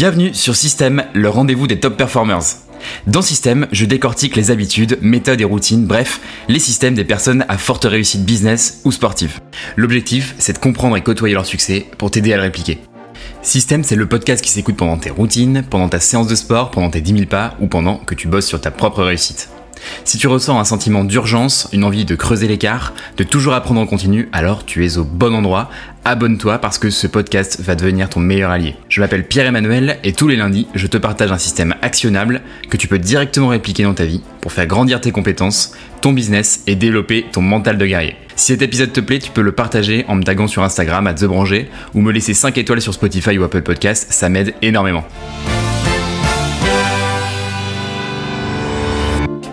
Bienvenue sur Système, le rendez-vous des top performers. Dans Système, je décortique les habitudes, méthodes et routines, bref, les systèmes des personnes à forte réussite business ou sportive. L'objectif, c'est de comprendre et côtoyer leur succès pour t'aider à le répliquer. Système, c'est le podcast qui s'écoute pendant tes routines, pendant ta séance de sport, pendant tes 10 000 pas ou pendant que tu bosses sur ta propre réussite. Si tu ressens un sentiment d'urgence, une envie de creuser l'écart, de toujours apprendre en continu, alors tu es au bon endroit. Abonne-toi parce que ce podcast va devenir ton meilleur allié. Je m'appelle Pierre-Emmanuel et tous les lundis, je te partage un système actionnable que tu peux directement répliquer dans ta vie pour faire grandir tes compétences, ton business et développer ton mental de guerrier. Si cet épisode te plaît, tu peux le partager en me taguant sur Instagram à TheBranger ou me laisser 5 étoiles sur Spotify ou Apple Podcast, ça m'aide énormément.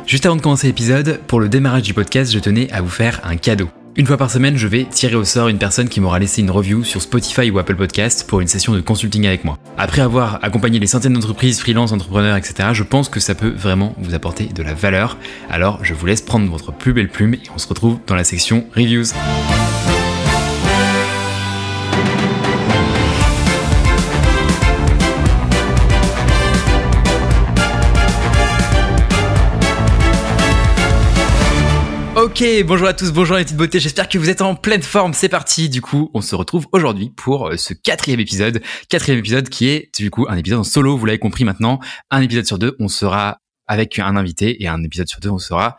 Juste avant de commencer l'épisode, pour le démarrage du podcast, je tenais à vous faire un cadeau. Une fois par semaine, je vais tirer au sort une personne qui m'aura laissé une review sur Spotify ou Apple Podcast pour une session de consulting avec moi. Après avoir accompagné les centaines d'entreprises, freelance, entrepreneurs, etc., je pense que ça peut vraiment vous apporter de la valeur. Alors, je vous laisse prendre votre plus belle plume et on se retrouve dans la section reviews. Ok, bonjour à tous, bonjour les petites beautés, j'espère que vous êtes en pleine forme, c'est parti, du coup on se retrouve aujourd'hui pour euh, ce quatrième épisode, quatrième épisode qui est du coup un épisode en solo, vous l'avez compris maintenant, un épisode sur deux, on sera avec un invité et un épisode sur deux, on sera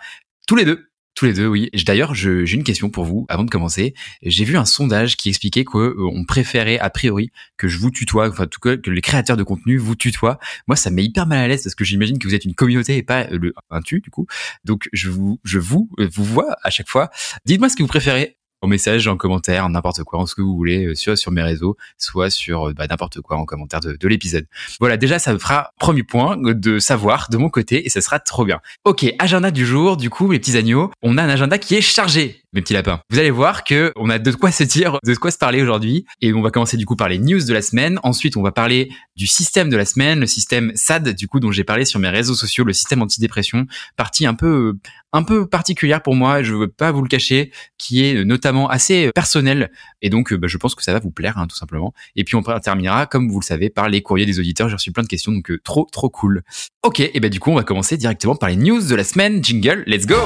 tous les deux tous les deux, oui. D'ailleurs, j'ai une question pour vous avant de commencer. J'ai vu un sondage qui expliquait qu'on euh, préférait a priori que je vous tutoie, enfin tout cas que les créateurs de contenu vous tutoient. Moi, ça met hyper mal à l'aise parce que j'imagine que vous êtes une communauté et pas le un tu du coup. Donc je vous je vous euh, vous vois à chaque fois. Dites-moi ce que vous préférez en message, en commentaire, n'importe quoi, en ce que vous voulez, euh, soit sur mes réseaux, soit sur euh, bah, n'importe quoi en commentaire de, de l'épisode. Voilà, déjà ça me fera premier point de savoir de mon côté et ça sera trop bien. Ok, agenda du jour, du coup les petits agneaux, on a un agenda qui est chargé mes petits lapins. Vous allez voir que on a de quoi se dire, de quoi se parler aujourd'hui. Et on va commencer du coup par les news de la semaine. Ensuite, on va parler du système de la semaine, le système SAD, du coup, dont j'ai parlé sur mes réseaux sociaux, le système antidépression. Partie un peu, un peu particulière pour moi, je veux pas vous le cacher, qui est notamment assez personnel. Et donc, bah, je pense que ça va vous plaire, hein, tout simplement. Et puis, on terminera, comme vous le savez, par les courriers des auditeurs. J'ai reçu plein de questions, donc euh, trop, trop cool. Ok, et ben du coup, on va commencer directement par les news de la semaine. Jingle, let's go!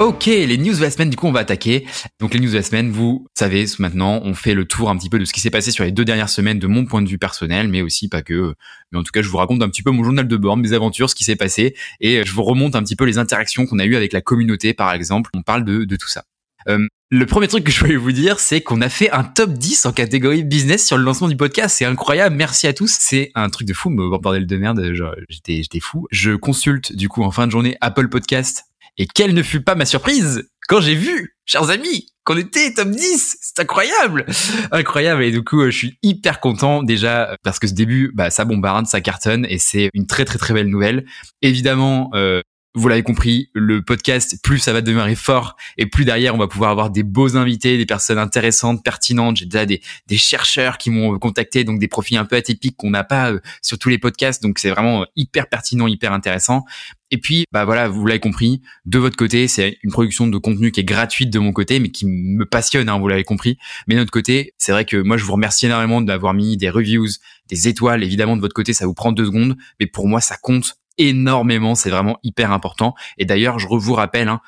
Ok, les news de la semaine, du coup, on va attaquer. Donc, les news de la semaine, vous savez, maintenant, on fait le tour un petit peu de ce qui s'est passé sur les deux dernières semaines de mon point de vue personnel, mais aussi pas que. Mais en tout cas, je vous raconte un petit peu mon journal de bord, mes aventures, ce qui s'est passé, et je vous remonte un petit peu les interactions qu'on a eues avec la communauté, par exemple. On parle de, de tout ça. Euh, le premier truc que je voulais vous dire, c'est qu'on a fait un top 10 en catégorie business sur le lancement du podcast. C'est incroyable. Merci à tous. C'est un truc de fou, me bordel de merde. J'étais, j'étais fou. Je consulte, du coup, en fin de journée, Apple Podcast et quelle ne fut pas ma surprise quand j'ai vu, chers amis, qu'on était top 10 C'est incroyable Incroyable Et du coup, je suis hyper content déjà parce que ce début, bah, ça bombarde, ça cartonne et c'est une très très très belle nouvelle. Évidemment, euh, vous l'avez compris, le podcast, plus ça va demeurer fort et plus derrière on va pouvoir avoir des beaux invités, des personnes intéressantes, pertinentes. J'ai déjà des, des chercheurs qui m'ont contacté, donc des profils un peu atypiques qu'on n'a pas euh, sur tous les podcasts. Donc c'est vraiment hyper pertinent, hyper intéressant. Et puis, bah voilà, vous l'avez compris, de votre côté, c'est une production de contenu qui est gratuite de mon côté, mais qui me passionne, hein, vous l'avez compris. Mais de notre côté, c'est vrai que moi, je vous remercie énormément d'avoir mis des reviews, des étoiles. Évidemment, de votre côté, ça vous prend deux secondes, mais pour moi, ça compte énormément. C'est vraiment hyper important. Et d'ailleurs, je vous rappelle, hein,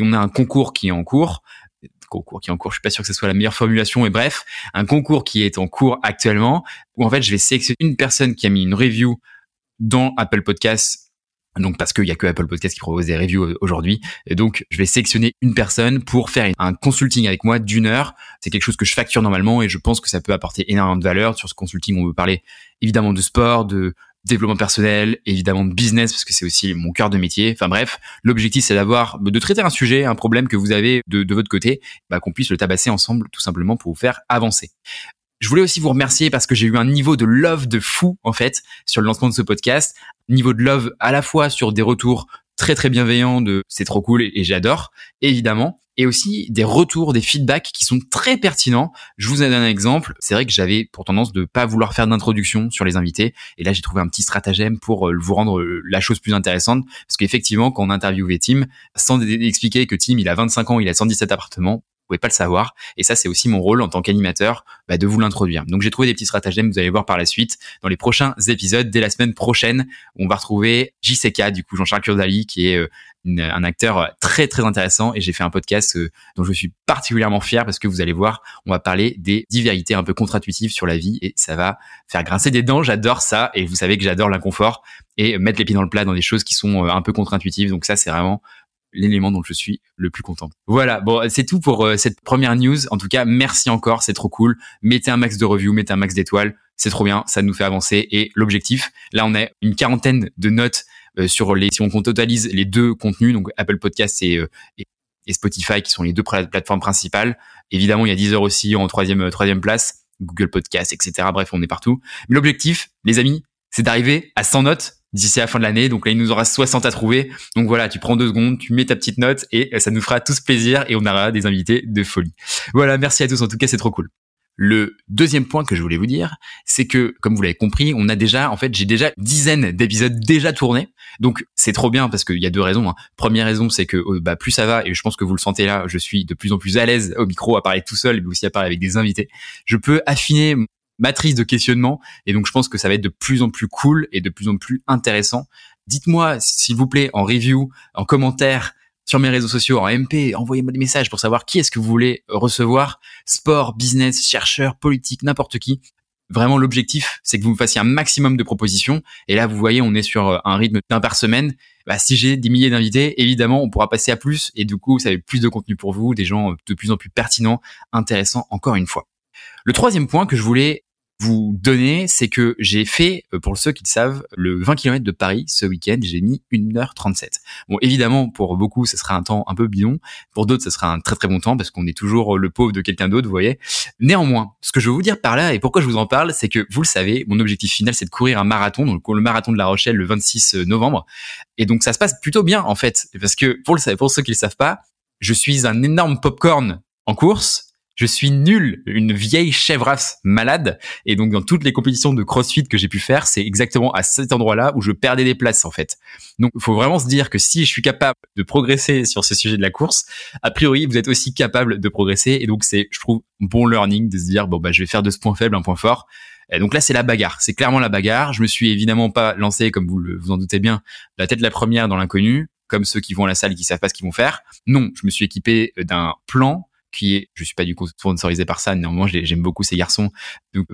on a un concours qui est en cours concours qui est en cours, je suis pas sûr que ce soit la meilleure formulation, mais bref, un concours qui est en cours actuellement, où en fait je vais sélectionner une personne qui a mis une review dans Apple Podcasts donc parce qu'il y a que Apple Podcast qui propose des reviews aujourd'hui. Et donc je vais sélectionner une personne pour faire un consulting avec moi d'une heure. C'est quelque chose que je facture normalement et je pense que ça peut apporter énormément de valeur. Sur ce consulting, on veut parler évidemment de sport, de développement personnel, évidemment de business parce que c'est aussi mon cœur de métier. Enfin bref, l'objectif c'est d'avoir de traiter un sujet, un problème que vous avez de, de votre côté, bah, qu'on puisse le tabasser ensemble tout simplement pour vous faire avancer. Je voulais aussi vous remercier parce que j'ai eu un niveau de love de fou en fait sur le lancement de ce podcast, niveau de love à la fois sur des retours très très bienveillants de c'est trop cool et, j'adore évidemment et aussi des retours, des feedbacks qui sont très pertinents. Je vous donne un exemple. C'est vrai que j'avais pour tendance de pas vouloir faire d'introduction sur les invités. Et là, j'ai trouvé un petit stratagème pour euh, vous rendre euh, la chose plus intéressante. Parce qu'effectivement, quand on interviewait Tim, sans expliquer que Tim, il a 25 ans, il a 117 appartements, pouvez pas le savoir. Et ça, c'est aussi mon rôle en tant qu'animateur, bah, de vous l'introduire. Donc j'ai trouvé des petits stratagèmes, vous allez voir par la suite dans les prochains épisodes. Dès la semaine prochaine, on va retrouver JCK, du coup Jean-Charles Kurdali, qui est euh, un acteur très très intéressant. Et j'ai fait un podcast euh, dont je suis particulièrement fier parce que vous allez voir, on va parler des divérités un peu contre-intuitives sur la vie et ça va faire grincer des dents. J'adore ça et vous savez que j'adore l'inconfort et mettre les pieds dans le plat dans des choses qui sont euh, un peu contre-intuitives. Donc ça, c'est vraiment l'élément dont je suis le plus content. Voilà, bon, c'est tout pour euh, cette première news. En tout cas, merci encore, c'est trop cool. Mettez un max de reviews, mettez un max d'étoiles, c'est trop bien, ça nous fait avancer. Et l'objectif, là, on a une quarantaine de notes euh, sur les, si on totalise les deux contenus, donc Apple Podcast et, euh, et, Spotify, qui sont les deux plateformes principales. Évidemment, il y a Deezer aussi en troisième, troisième place, Google Podcast, etc. Bref, on est partout. Mais l'objectif, les amis, c'est d'arriver à 100 notes d'ici la fin de l'année. Donc là, il nous aura 60 à trouver. Donc voilà, tu prends deux secondes, tu mets ta petite note et ça nous fera tous plaisir et on aura des invités de folie. Voilà, merci à tous. En tout cas, c'est trop cool. Le deuxième point que je voulais vous dire, c'est que, comme vous l'avez compris, on a déjà, en fait, j'ai déjà une dizaine d'épisodes déjà tournés. Donc, c'est trop bien parce qu'il y a deux raisons. Hein. Première raison, c'est que euh, bah, plus ça va, et je pense que vous le sentez là, je suis de plus en plus à l'aise au micro à parler tout seul, mais aussi à parler avec des invités. Je peux affiner matrice de questionnement. Et donc, je pense que ça va être de plus en plus cool et de plus en plus intéressant. Dites-moi, s'il vous plaît, en review, en commentaire, sur mes réseaux sociaux, en MP, envoyez-moi des messages pour savoir qui est-ce que vous voulez recevoir. Sport, business, chercheur, politique, n'importe qui. Vraiment, l'objectif, c'est que vous me fassiez un maximum de propositions. Et là, vous voyez, on est sur euh, un rythme d'un par semaine. Bah, si j'ai des milliers d'invités, évidemment, on pourra passer à plus. Et du coup, ça être plus de contenu pour vous, des gens de plus en plus pertinents, intéressants, encore une fois. Le troisième point que je voulais vous donner, c'est que j'ai fait, euh, pour ceux qui le savent, le 20 km de Paris ce week-end, j'ai mis 1h37. Bon, évidemment, pour beaucoup, ce sera un temps un peu bidon. Pour d'autres, ce sera un très très bon temps parce qu'on est toujours le pauvre de quelqu'un d'autre, vous voyez. Néanmoins, ce que je veux vous dire par là et pourquoi je vous en parle, c'est que vous le savez, mon objectif final, c'est de courir un marathon, donc le marathon de La Rochelle le 26 novembre. Et donc, ça se passe plutôt bien, en fait. Parce que, pour, le, pour ceux qui le savent pas, je suis un énorme popcorn en course je suis nul, une vieille chèvrasse malade. Et donc, dans toutes les compétitions de CrossFit que j'ai pu faire, c'est exactement à cet endroit-là où je perdais des places, en fait. Donc, il faut vraiment se dire que si je suis capable de progresser sur ce sujet de la course, a priori, vous êtes aussi capable de progresser. Et donc, c'est, je trouve, bon learning de se dire, bon, bah, je vais faire de ce point faible un point fort. Et donc là, c'est la bagarre. C'est clairement la bagarre. Je me suis évidemment pas lancé, comme vous le, vous en doutez bien, la tête la première dans l'inconnu, comme ceux qui vont à la salle et qui savent pas ce qu'ils vont faire. Non, je me suis équipé d'un plan qui est, je suis pas du coup sponsorisé par ça, néanmoins j'aime beaucoup ces garçons.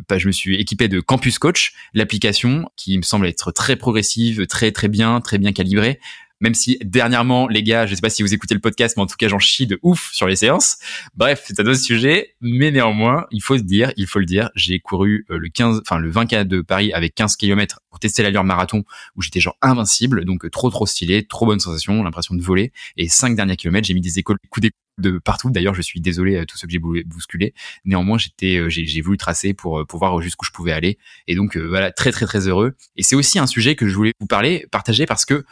Bah, je me suis équipé de Campus Coach, l'application qui me semble être très progressive, très très bien, très bien calibrée. Même si dernièrement, les gars, je sais pas si vous écoutez le podcast, mais en tout cas, j'en chie de ouf sur les séances. Bref, c'est un autre sujet, mais néanmoins, il faut se dire, il faut le dire, j'ai couru euh, le 15, enfin le 20K de Paris avec 15 km pour tester l'allure marathon où j'étais genre invincible, donc euh, trop trop stylé, trop bonne sensation, l'impression de voler. Et cinq derniers kilomètres, j'ai mis des écoles coups de partout. D'ailleurs, je suis désolé à tous ceux que j'ai bousculé. Néanmoins, j'étais, euh, j'ai voulu tracer pour, pour voir jusqu'où je pouvais aller. Et donc, voilà, très, très, très heureux. Et c'est aussi un sujet que je voulais vous parler, partager parce que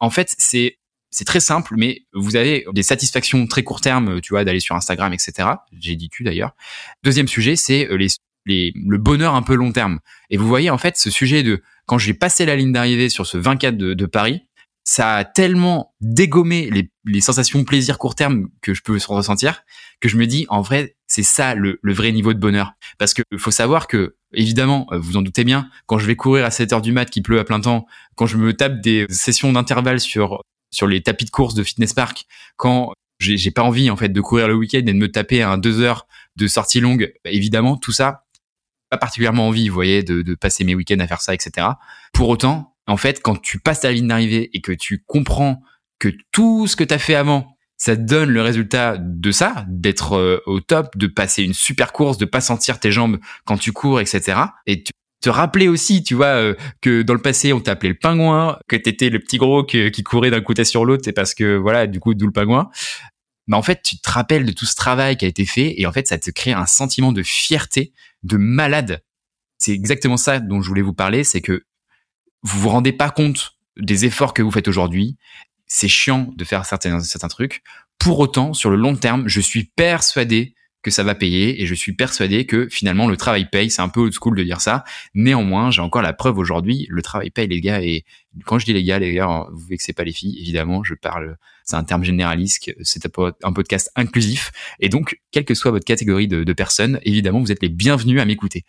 en fait, c'est c'est très simple, mais vous avez des satisfactions très court terme, tu vois, d'aller sur Instagram, etc. J'ai dit tu d'ailleurs. Deuxième sujet, c'est euh, les, le bonheur un peu long terme. Et vous voyez, en fait, ce sujet de quand j'ai passé la ligne d'arrivée sur ce 24 de, de Paris, ça a tellement dégommé les, les, sensations plaisir court terme que je peux ressentir que je me dis, en vrai, c'est ça le, le, vrai niveau de bonheur. Parce que faut savoir que évidemment, euh, vous en doutez bien, quand je vais courir à 7 heures du mat qui pleut à plein temps, quand je me tape des sessions d'intervalle sur sur les tapis de course de fitness park, quand j'ai pas envie en fait de courir le week-end et de me taper un deux heures de sortie longue, bah, évidemment tout ça, pas particulièrement envie, vous voyez, de, de passer mes week-ends à faire ça, etc. Pour autant, en fait, quand tu passes ta ligne d'arrivée et que tu comprends que tout ce que tu as fait avant, ça te donne le résultat de ça, d'être euh, au top, de passer une super course, de pas sentir tes jambes quand tu cours, etc. Et te rappeler aussi, tu vois, euh, que dans le passé, on t'appelait le pingouin, que t'étais le petit gros qui, courait d'un côté sur l'autre, c'est parce que, voilà, du coup, d'où le pingouin. Mais en fait, tu te rappelles de tout ce travail qui a été fait et en fait, ça te crée un sentiment de fierté, de malade. C'est exactement ça dont je voulais vous parler, c'est que vous vous rendez pas compte des efforts que vous faites aujourd'hui c'est chiant de faire certains, certains trucs. Pour autant, sur le long terme, je suis persuadé que ça va payer et je suis persuadé que finalement le travail paye. C'est un peu old school de dire ça. Néanmoins, j'ai encore la preuve aujourd'hui. Le travail paye, les gars. Et quand je dis les gars, les gars, vous voyez que c'est pas les filles. Évidemment, je parle. C'est un terme généraliste. C'est un podcast inclusif. Et donc, quelle que soit votre catégorie de, personnes, évidemment, vous êtes les bienvenus à m'écouter.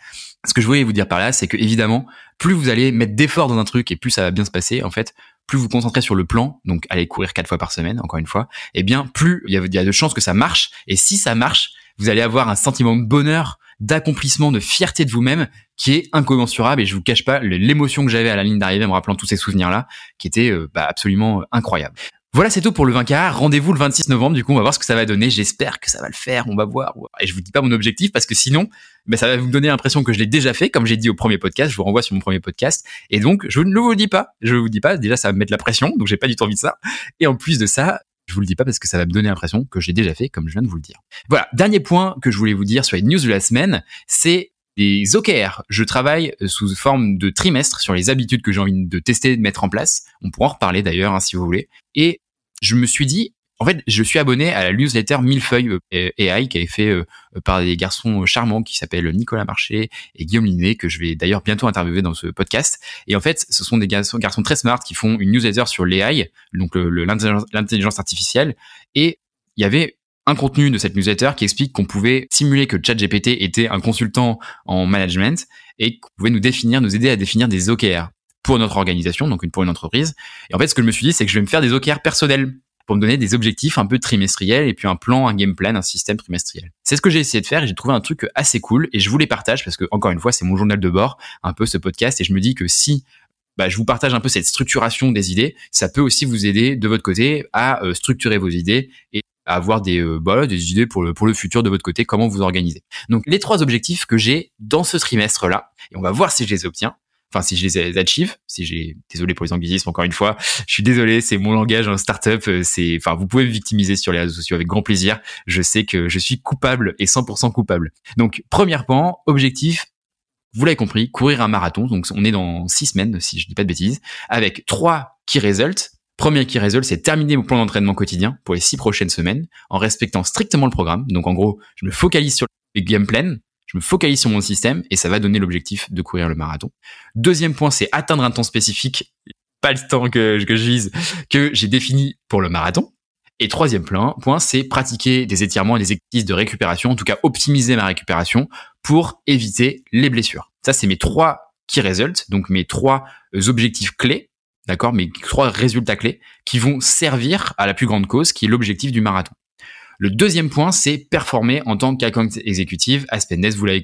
Ce que je voulais vous dire par là, c'est que évidemment, plus vous allez mettre d'efforts dans un truc et plus ça va bien se passer. En fait, plus vous concentrez sur le plan, donc aller courir quatre fois par semaine, encore une fois, eh bien plus il y a de chances que ça marche. Et si ça marche, vous allez avoir un sentiment de bonheur, d'accomplissement, de fierté de vous-même qui est incommensurable. Et je vous cache pas l'émotion que j'avais à la ligne d'arrivée en me rappelant tous ces souvenirs-là, qui étaient euh, bah, absolument incroyables. Voilà, c'est tout pour le 20K. Rendez-vous le 26 novembre. Du coup, on va voir ce que ça va donner. J'espère que ça va le faire. On va voir. Et je vous dis pas mon objectif parce que sinon, ben, ça va vous donner l'impression que je l'ai déjà fait. Comme j'ai dit au premier podcast, je vous renvoie sur mon premier podcast. Et donc, je ne vous le dis pas. Je vous dis pas. Déjà, ça va me mettre la pression. Donc, j'ai pas du tout envie de ça. Et en plus de ça, je vous le dis pas parce que ça va me donner l'impression que j'ai déjà fait, comme je viens de vous le dire. Voilà. Dernier point que je voulais vous dire sur les news de la semaine, c'est les OKR. Je travaille sous forme de trimestre sur les habitudes que j'ai envie de tester, de mettre en place. On pourra en reparler d'ailleurs, hein, si vous voulez. Et je me suis dit, en fait, je suis abonné à la newsletter Millefeuille euh, AI qui est fait euh, par des garçons charmants qui s'appellent Nicolas Marché et Guillaume Linet que je vais d'ailleurs bientôt interviewer dans ce podcast. Et en fait, ce sont des garçons, garçons très smart qui font une newsletter sur l'AI, donc l'intelligence artificielle. Et il y avait un contenu de cette newsletter qui explique qu'on pouvait simuler que ChatGPT était un consultant en management et qu'on pouvait nous définir, nous aider à définir des OKR pour notre organisation, donc pour une entreprise. Et en fait, ce que je me suis dit, c'est que je vais me faire des OKR personnels pour me donner des objectifs un peu trimestriels et puis un plan, un game plan, un système trimestriel. C'est ce que j'ai essayé de faire et j'ai trouvé un truc assez cool et je vous les partage parce que encore une fois, c'est mon journal de bord, un peu ce podcast et je me dis que si bah, je vous partage un peu cette structuration des idées, ça peut aussi vous aider de votre côté à euh, structurer vos idées et à avoir des, euh, bah, des idées pour le, pour le futur de votre côté, comment vous organisez. Donc les trois objectifs que j'ai dans ce trimestre-là, et on va voir si je les obtiens, enfin si je les achieve, si j'ai désolé pour les anglicismes encore une fois, je suis désolé, c'est mon langage en startup, euh, c'est enfin vous pouvez me victimiser sur les réseaux sociaux avec grand plaisir. Je sais que je suis coupable et 100% coupable. Donc premier point, objectif vous l'avez compris, courir un marathon. Donc on est dans six semaines, si je dis pas de bêtises, avec trois key results. Premier key result, c'est terminer mon plan d'entraînement quotidien pour les six prochaines semaines en respectant strictement le programme. Donc en gros, je me focalise sur le game plan, je me focalise sur mon système et ça va donner l'objectif de courir le marathon. Deuxième point, c'est atteindre un temps spécifique, pas le temps que, je vise, que j'ai défini pour le marathon. Et troisième point, point c'est pratiquer des étirements et des exercices de récupération, en tout cas optimiser ma récupération pour éviter les blessures. Ça, c'est mes trois key results, donc mes trois objectifs clés, d'accord, mes trois résultats clés qui vont servir à la plus grande cause, qui est l'objectif du marathon. Le deuxième point, c'est performer en tant qu'account exécutive à Spendesk. Vous, le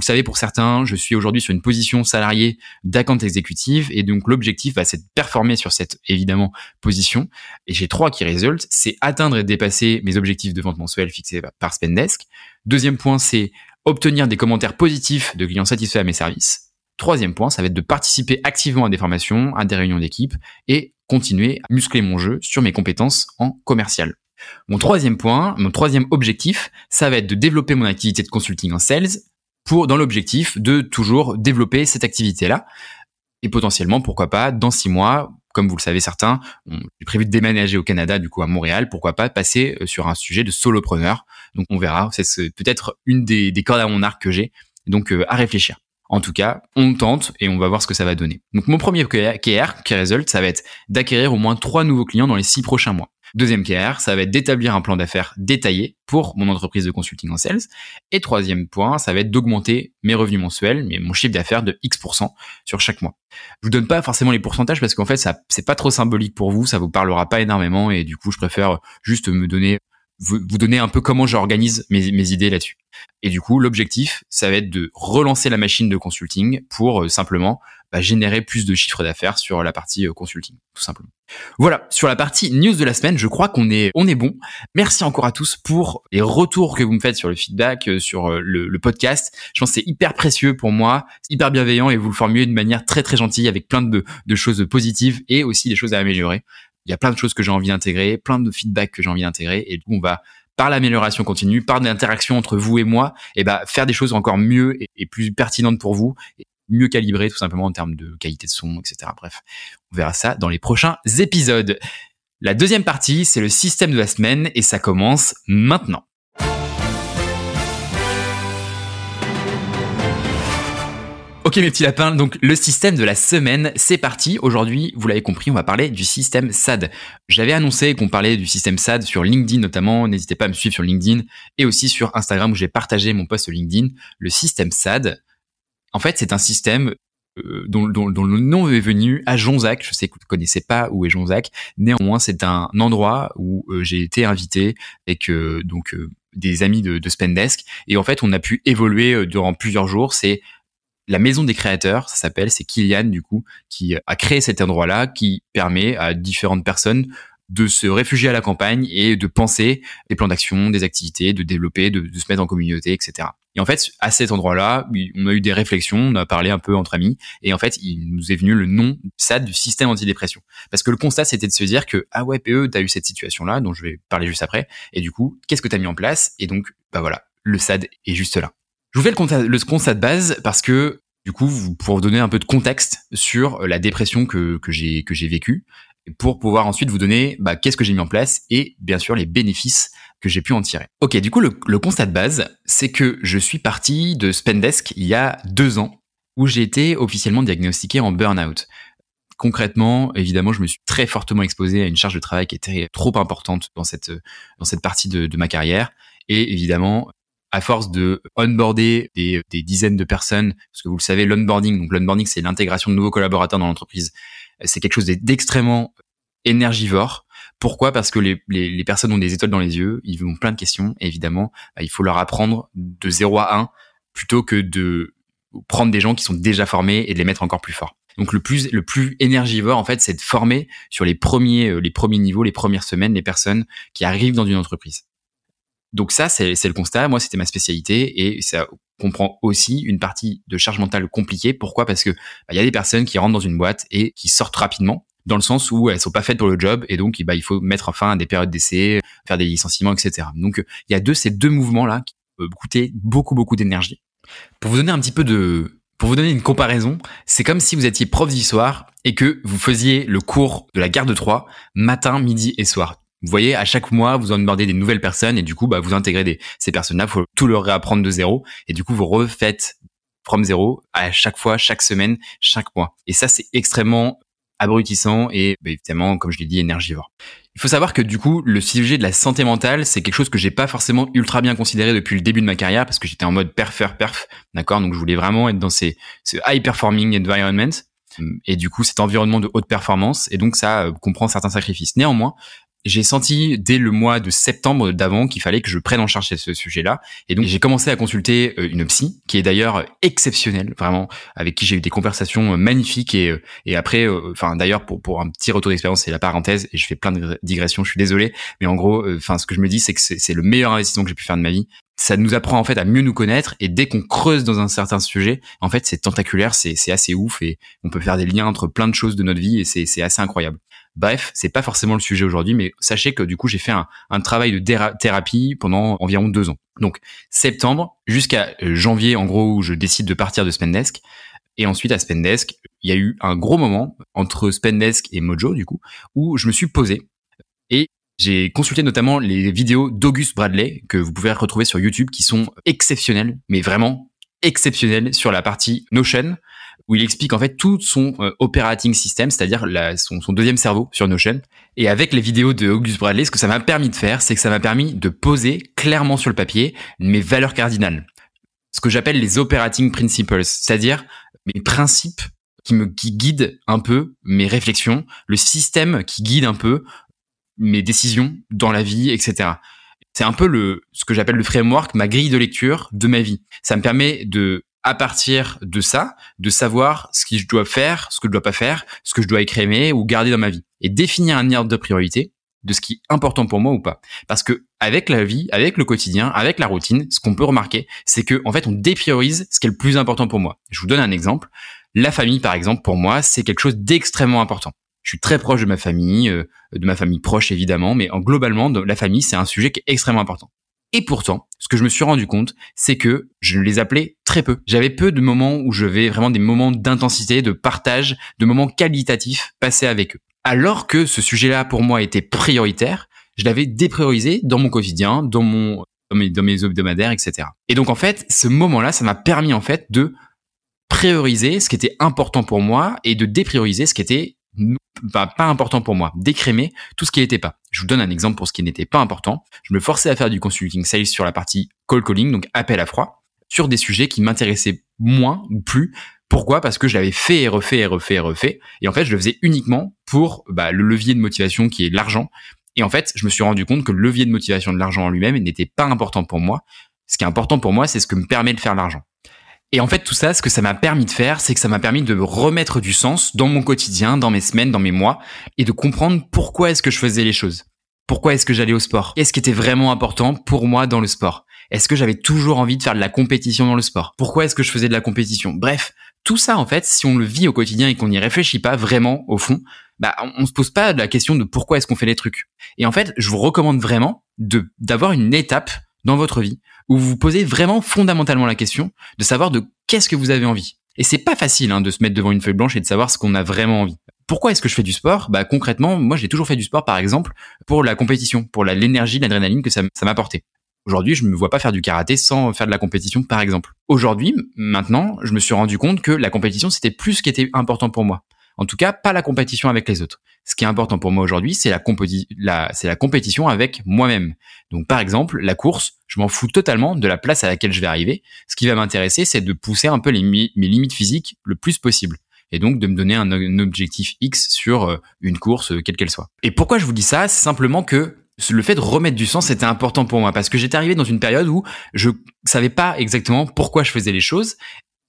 savez pour certains, je suis aujourd'hui sur une position salariée d'account exécutive et donc l'objectif, va c'est de performer sur cette évidemment position. Et j'ai trois qui résultent, c'est atteindre et dépasser mes objectifs de vente mensuelle fixés par Spendesk. Deuxième point, c'est obtenir des commentaires positifs de clients satisfaits à mes services. Troisième point, ça va être de participer activement à des formations, à des réunions d'équipe et continuer à muscler mon jeu sur mes compétences en commercial. Mon troisième point, mon troisième objectif, ça va être de développer mon activité de consulting en sales pour, dans l'objectif de toujours développer cette activité-là. Et potentiellement, pourquoi pas, dans six mois, comme vous le savez certains, j'ai prévu de déménager au Canada, du coup à Montréal, pourquoi pas passer euh, sur un sujet de solopreneur. Donc on verra, c'est peut-être une des, des cordes à mon arc que j'ai, donc euh, à réfléchir. En tout cas, on tente et on va voir ce que ça va donner. Donc mon premier KR, qui result, ça va être d'acquérir au moins trois nouveaux clients dans les six prochains mois. Deuxième KR, ça va être d'établir un plan d'affaires détaillé pour mon entreprise de consulting en sales. Et troisième point, ça va être d'augmenter mes revenus mensuels, mais mon chiffre d'affaires de X% sur chaque mois. Je vous donne pas forcément les pourcentages parce qu'en fait, ça, c'est pas trop symbolique pour vous, ça vous parlera pas énormément et du coup, je préfère juste me donner vous, donner un peu comment j'organise mes, mes idées là-dessus. Et du coup, l'objectif, ça va être de relancer la machine de consulting pour euh, simplement bah, générer plus de chiffres d'affaires sur la partie euh, consulting, tout simplement. Voilà, sur la partie news de la semaine, je crois qu'on est on est bon. Merci encore à tous pour les retours que vous me faites sur le feedback, euh, sur le, le podcast. Je pense que c'est hyper précieux pour moi, hyper bienveillant et vous le formulez de manière très très gentille avec plein de, de choses positives et aussi des choses à améliorer. Il y a plein de choses que j'ai envie d'intégrer, plein de feedback que j'ai envie d'intégrer et on va par l'amélioration continue, par l'interaction entre vous et moi, et bah faire des choses encore mieux et, plus pertinentes pour vous, mieux calibré tout simplement en termes de qualité de son, etc. Bref, on verra ça dans les prochains épisodes. La deuxième partie, c'est le système de la semaine et ça commence maintenant. Ok mes petits lapins, donc le système de la semaine, c'est parti. Aujourd'hui, vous l'avez compris, on va parler du système SAD. J'avais annoncé qu'on parlait du système SAD sur LinkedIn notamment, n'hésitez pas à me suivre sur LinkedIn et aussi sur Instagram où j'ai partagé mon post LinkedIn. Le système SAD, en fait, c'est un système euh, dont, le nom est venu à Jonzac. Je sais que vous ne connaissez pas où est Jonzac. Néanmoins, c'est un endroit où euh, j'ai été invité avec donc euh, des amis de, de Spendesk. Et en fait, on a pu évoluer durant plusieurs jours. C'est la maison des créateurs, ça s'appelle, c'est Kylian du coup qui a créé cet endroit-là qui permet à différentes personnes de se réfugier à la campagne et de penser des plans d'action, des activités, de développer, de, se mettre en communauté, etc. Et en fait, à cet endroit-là, on a eu des réflexions, on a parlé un peu entre amis, et en fait, il nous est venu le nom SAD du système antidépression. Parce que le constat, c'était de se dire que, ah ouais, PE, t'as eu cette situation-là, dont je vais parler juste après, et du coup, qu'est-ce que t'as mis en place? Et donc, bah voilà, le SAD est juste là. Je vous fais le constat, le constat de base parce que du coup, pour vous donner un peu de contexte sur la dépression que, que j'ai que j'ai vécue, pour pouvoir ensuite vous donner bah, qu'est-ce que j'ai mis en place et bien sûr les bénéfices que j'ai pu en tirer. Ok, du coup le, constat de base, c'est que je suis parti de Spendesk il y a deux ans où j'ai été officiellement diagnostiqué en burn-out. Concrètement, évidemment, je me suis très fortement exposé à une charge de travail qui était trop importante dans cette dans cette partie de, de ma carrière et évidemment à force de onboarder des, des, dizaines de personnes, parce que vous le savez, l'onboarding, donc l'onboarding, c'est l'intégration de nouveaux collaborateurs dans l'entreprise. C'est quelque chose d'extrêmement énergivore. Pourquoi? Parce que les, personnes ont des étoiles dans les yeux, ils ont plein de questions, évidemment, bah, il faut leur apprendre de 0 à 1 plutôt que de prendre des gens qui sont déjà formés et de les mettre encore plus forts. Donc le plus le plus énergivore en fait, c'est de former sur les premiers euh, les premiers niveaux, les premières semaines les personnes qui arrivent dans une entreprise. Donc ça, c'est le constat. Moi, c'était ma spécialité et ça comprend aussi une partie de charge mentale compliquée. Pourquoi? Parce que bah, il y a des personnes qui rentrent dans une boîte et qui sortent rapidement dans le sens où elles sont pas faites pour le job et donc bah, il faut mettre fin à des périodes d'essai, faire des licenciements, etc. Donc il y a deux ces deux mouvements là qui peuvent coûter beaucoup beaucoup d'énergie. Pour vous donner un petit peu de pour vous donner une comparaison, c'est comme si vous étiez prof d'histoire et que vous faisiez le cours de la guerre de Troie matin, midi et soir. Vous voyez, à chaque mois, vous onboardez des nouvelles personnes et du coup, bah, vous intégrez des, ces personnes-là, faut tout leur réapprendre de zéro et du coup, vous refaites from zéro à chaque fois, chaque semaine, chaque mois. Et ça, c'est extrêmement abrutissant et bah, évidemment, comme je l'ai dit, énergivore. Il faut savoir que du coup, le sujet de la santé mentale, c'est quelque chose que j'ai pas forcément ultra bien considéré depuis le début de ma carrière parce que j'étais en mode perf, perf, d'accord? Donc je voulais vraiment être dans ces, ce high performing environment et du coup cet environnement de haute performance et donc ça euh, comprend certains sacrifices. Néanmoins, j'ai senti dès le mois de septembre d'avant qu'il fallait que je prenne en charge ce sujet-là. Et donc, j'ai commencé à consulter euh, une psy qui est d'ailleurs exceptionnelle, vraiment, avec qui j'ai eu des conversations euh, magnifiques. Et, euh, et après, enfin, d'ailleurs, pour, pour un petit retour d'expérience, c'est la parenthèse, et je fais plein de digressions, je suis désolé. Mais en gros, enfin, ce que je me dis, c'est que c'est le meilleur investissement que j'ai pu faire de ma vie ça nous apprend en fait à mieux nous connaître et dès qu'on creuse dans un certain sujet, en fait c'est tentaculaire, c'est assez ouf et on peut faire des liens entre plein de choses de notre vie et c'est assez incroyable. Bref, c'est pas forcément le sujet aujourd'hui, mais sachez que du coup j'ai fait un, travail de thérapie pendant environ deux ans. Donc septembre jusqu'à euh, janvier en gros où je décide de partir de Spendesk. Et ensuite à Spendesk, il y a eu un gros moment entre Spendesk et Mojo du coup où je me suis posé et j'ai consulté notamment les vidéos d'Auguste Bradley que vous pouvez retrouver sur YouTube qui sont exceptionnelles, mais vraiment exceptionnelles sur la partie Notion où il explique en fait tout son euh, operating system, c'est-à-dire son, deuxième cerveau sur Notion. Et avec les vidéos de Auguste Bradley, ce que ça m'a permis de faire, c'est que ça m'a permis de poser clairement sur le papier mes valeurs cardinales. Ce que j'appelle les operating principles, c'est-à-dire mes principes qui me guident un peu mes réflexions, le système qui guide un peu mes décisions dans la vie, etc. C'est un peu le ce que j'appelle le framework, ma grille de lecture de ma vie. Ça me permet de à partir de ça, de savoir ce que je dois faire, ce que je dois pas faire, ce que je dois écrémer ou garder dans ma vie. Et définir un ordre de priorité de ce qui est important pour moi ou pas. Parce que avec la vie, avec le quotidien, avec la routine, ce qu'on peut remarquer, c'est que en fait, on dépriorise ce qui est le plus important pour moi. Je vous donne un exemple. La famille, par exemple, pour moi, c'est quelque chose d'extrêmement important. Je suis très proche de ma famille, euh, de ma famille proche évidemment, mais en globalement, la famille, c'est un sujet qui est extrêmement important. Et pourtant, ce que je me suis rendu compte, c'est que je les appelais très peu. J'avais peu de moments où je vais vraiment des moments d'intensité, de partage, de moments qualitatifs passés avec eux. Alors que ce sujet-là, pour moi, était prioritaire, je l'avais dépriorisé dans mon quotidien, dans mon, dans mes, dans mes hebdomadaires, etc. Et donc, en fait, ce moment-là, ça m'a permis, en fait, de prioriser ce qui était important pour moi et de déprioriser ce qui était pas important pour moi, décrémer tout ce qui n'était pas. Je vous donne un exemple pour ce qui n'était pas important. Je me forçais à faire du consulting sales sur la partie call calling, donc appel à froid, sur des sujets qui m'intéressaient moins ou plus. Pourquoi? Parce que je l'avais fait et refait et refait et refait. Et en fait, je le faisais uniquement pour bah, le levier de motivation qui est l'argent. Et en fait, je me suis rendu compte que le levier de motivation de l'argent en lui-même n'était pas important pour moi. Ce qui est important pour moi, c'est ce que me permet de faire l'argent. Et en fait, tout ça, ce que ça m'a permis de faire, c'est que ça m'a permis de remettre du sens dans mon quotidien, dans mes semaines, dans mes mois, et de comprendre pourquoi est-ce que je faisais les choses. Pourquoi est-ce que j'allais au sport? Qu'est-ce qui était vraiment important pour moi dans le sport? Est-ce que j'avais toujours envie de faire de la compétition dans le sport? Pourquoi est-ce que je faisais de la compétition? Bref, tout ça, en fait, si on le vit au quotidien et qu'on n'y réfléchit pas vraiment, au fond, bah, on, on se pose pas la question de pourquoi est-ce qu'on fait les trucs. Et en fait, je vous recommande vraiment d'avoir une étape dans votre vie où vous vous posez vraiment fondamentalement la question de savoir de qu'est-ce que vous avez envie. Et c'est pas facile hein, de se mettre devant une feuille blanche et de savoir ce qu'on a vraiment envie. Pourquoi est-ce que je fais du sport? Bah concrètement, moi j'ai toujours fait du sport par exemple pour la compétition, pour l'énergie, l'adrénaline que ça, m'apportait. Aujourd'hui, je ne me vois pas faire du karaté sans faire de la compétition, par exemple. Aujourd'hui, maintenant, je me suis rendu compte que la compétition, c'était plus ce qui était important pour moi. En tout cas, pas la compétition avec les autres. Ce qui est important pour moi aujourd'hui, c'est la, compétition avec moi-même. Donc, par exemple, la course, je m'en fous totalement de la place à laquelle je vais arriver. Ce qui va m'intéresser, c'est de pousser un peu mes limites physiques le plus possible. Et donc, de me donner un, un objectif X sur euh, une course, euh, quelle qu'elle soit. Et pourquoi je vous dis ça? C'est simplement que le fait de remettre du sens c'était important pour moi parce que j'étais arrivé dans une période où je savais pas exactement pourquoi je faisais les choses.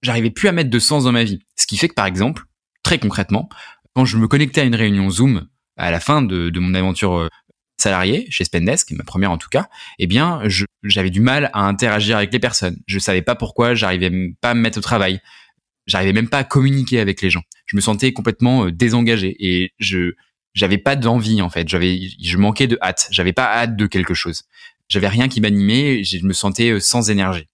J'arrivais plus à mettre de sens dans ma vie. Ce qui fait que, par exemple, très concrètement, quand je me connectais à une réunion Zoom à la fin de, mon aventure euh, salariée chez Spendesk, ma première en tout cas, eh bien, j'avais du mal à interagir avec les personnes. Je savais pas pourquoi, j'arrivais pas à me mettre au travail. J'arrivais même pas à communiquer avec les gens. Je me sentais complètement euh, désengagé et je j'avais pas d'envie en fait. J'avais je manquais de hâte. J'avais pas hâte de quelque chose. J'avais rien qui m'animait. Je me sentais euh, sans énergie.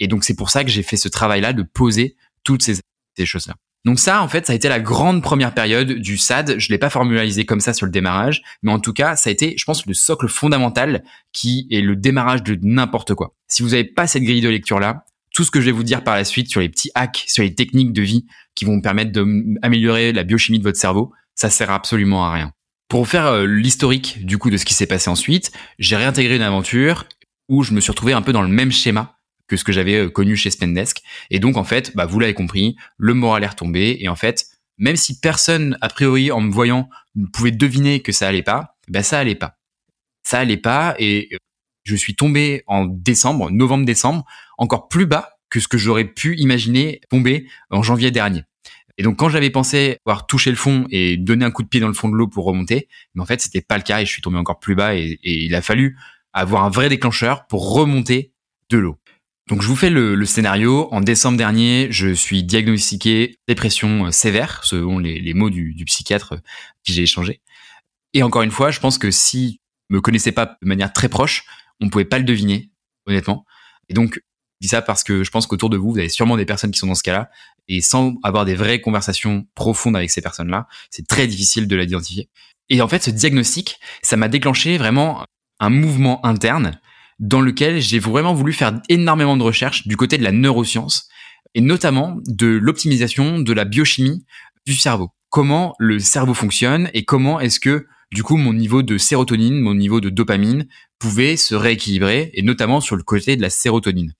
Et donc c'est pour ça que j'ai fait ce travail-là de poser toutes ces, ces choses-là. Donc ça, en fait, ça a été la grande première période du SAD. Je l'ai pas formalisé comme ça sur le démarrage, mais en tout cas, ça a été, je pense, le socle fondamental qui est le démarrage de n'importe quoi. Si vous n'avez pas cette grille de lecture là, tout ce que je vais vous dire par la suite sur les petits hacks, sur les techniques de vie qui vont vous permettre d'améliorer la biochimie de votre cerveau, ça sert absolument à rien. Pour faire euh, l'historique du coup de ce qui s'est passé ensuite, j'ai réintégré une aventure où je me suis retrouvé un peu dans le même schéma que ce que j'avais euh, connu chez Spendesk. Et donc, en fait, bah, vous l'avez compris, le moral est retombé. Et en fait, même si personne, a priori, en me voyant, pouvait deviner que ça allait pas, bah, ça allait pas. Ça allait pas. Et euh, je suis tombé en décembre, novembre-décembre, encore plus bas que ce que j'aurais pu imaginer tomber en janvier dernier. Et donc, quand j'avais pensé avoir touché le fond et donné un coup de pied dans le fond de l'eau pour remonter, mais en fait, c'était pas le cas et je suis tombé encore plus bas et il a fallu avoir un vrai déclencheur pour remonter de l'eau. Donc je vous fais le, scénario. En décembre dernier, je suis diagnostiqué dépression euh, sévère, selon les, mots du, psychiatre euh, qui j'ai échangé. Et encore une fois, je pense que si me connaissez pas de manière très proche, on ne pouvait pas le deviner, honnêtement. Et donc, je dis ça parce que je pense qu'autour de vous, vous avez sûrement des personnes qui sont dans ce cas-là. Et sans avoir des vraies conversations profondes avec ces personnes-là, c'est très difficile de l'identifier. Et en fait, ce diagnostic, ça m'a déclenché vraiment un mouvement interne dans lequel j'ai vraiment voulu faire énormément de recherches du côté de la neuroscience et notamment de l'optimisation de la biochimie du cerveau. Comment le cerveau fonctionne et comment est-ce que du coup mon niveau de sérotonine, mon niveau de dopamine pouvait se rééquilibrer et notamment sur le côté de la sérotonine.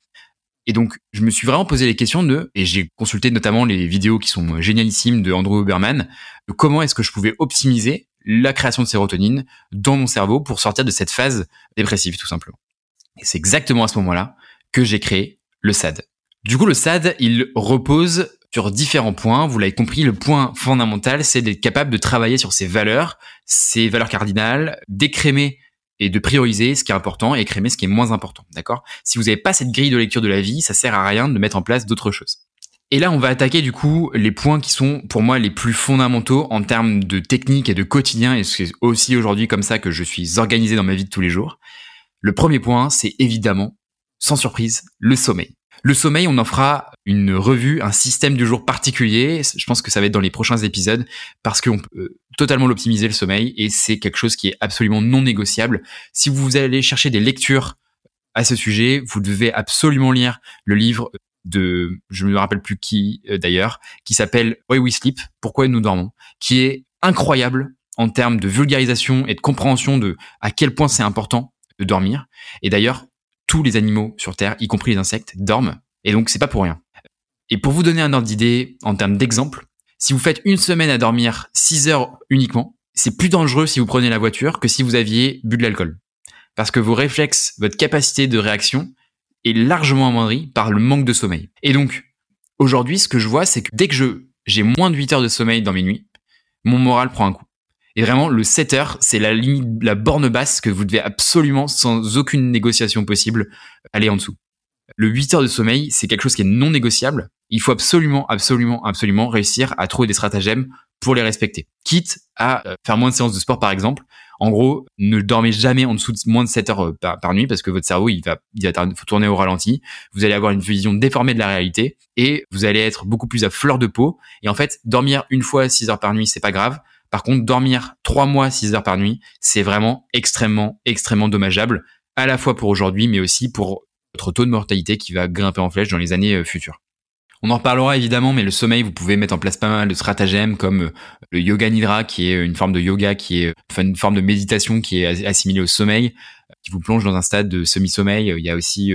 Et donc, je me suis vraiment posé les questions de, et j'ai consulté notamment les vidéos qui sont génialissimes de Andrew Huberman, comment est-ce que je pouvais optimiser la création de sérotonine dans mon cerveau pour sortir de cette phase dépressive, tout simplement. C'est exactement à ce moment-là que j'ai créé le SAD. Du coup, le SAD, il repose sur différents points. Vous l'avez compris, le point fondamental, c'est d'être capable de travailler sur ses valeurs, ses valeurs cardinales, d'écrémer et de prioriser ce qui est important et écrémer ce qui est moins important. D'accord? Si vous n'avez pas cette grille de lecture de la vie, ça sert à rien de mettre en place d'autres choses. Et là, on va attaquer du coup les points qui sont pour moi les plus fondamentaux en termes de technique et de quotidien. Et c'est aussi aujourd'hui comme ça que je suis organisé dans ma vie de tous les jours. Le premier point, c'est évidemment, sans surprise, le sommeil. Le sommeil, on en fera une revue, un système du jour particulier. Je pense que ça va être dans les prochains épisodes parce qu'on peut euh, totalement l'optimiser le sommeil et c'est quelque chose qui est absolument non négociable. Si vous allez chercher des lectures à ce sujet, vous devez absolument lire le livre de, je me rappelle plus qui euh, d'ailleurs, qui s'appelle Why We Sleep, pourquoi nous dormons, qui est incroyable en termes de vulgarisation et de compréhension de à quel point c'est important dormir. Et d'ailleurs, tous les animaux sur Terre, y compris les insectes, dorment. Et donc, c'est pas pour rien. Et pour vous donner un ordre d'idée en termes d'exemple, si vous faites une semaine à dormir 6 heures uniquement, c'est plus dangereux si vous prenez la voiture que si vous aviez bu de l'alcool. Parce que vos réflexes, votre capacité de réaction est largement amoindrie par le manque de sommeil. Et donc, aujourd'hui, ce que je vois, c'est que dès que je, j'ai moins de 8 heures de sommeil dans mes nuits, mon moral prend un coup. Et vraiment, le 7 heures, c'est la ligne, la borne basse que vous devez absolument, sans aucune négociation possible, aller en dessous. Le 8 heures de sommeil, c'est quelque chose qui est non négociable. Il faut absolument, absolument, absolument réussir à trouver des stratagèmes pour les respecter. Quitte à euh, faire moins de séances de sport, par exemple. En gros, ne dormez jamais en dessous de moins de 7 heures euh, par, nuit parce que votre cerveau, il va, il va tourner au ralenti. Vous allez avoir une vision déformée de la réalité et vous allez être beaucoup plus à fleur de peau. Et en fait, dormir une fois 6 heures par nuit, c'est pas grave. Par contre, dormir 3 mois 6 heures par nuit, c'est vraiment extrêmement, extrêmement dommageable à la fois pour aujourd'hui, mais aussi pour votre taux de mortalité qui va grimper en flèche dans les années euh, futures. On en reparlera évidemment, mais le sommeil, vous pouvez mettre en place pas mal de stratagèmes comme euh, le yoga nidra, qui est une forme de yoga, qui est une forme de méditation qui est assimilée au sommeil, euh, qui vous plonge dans un stade de semi-sommeil. Il y a aussi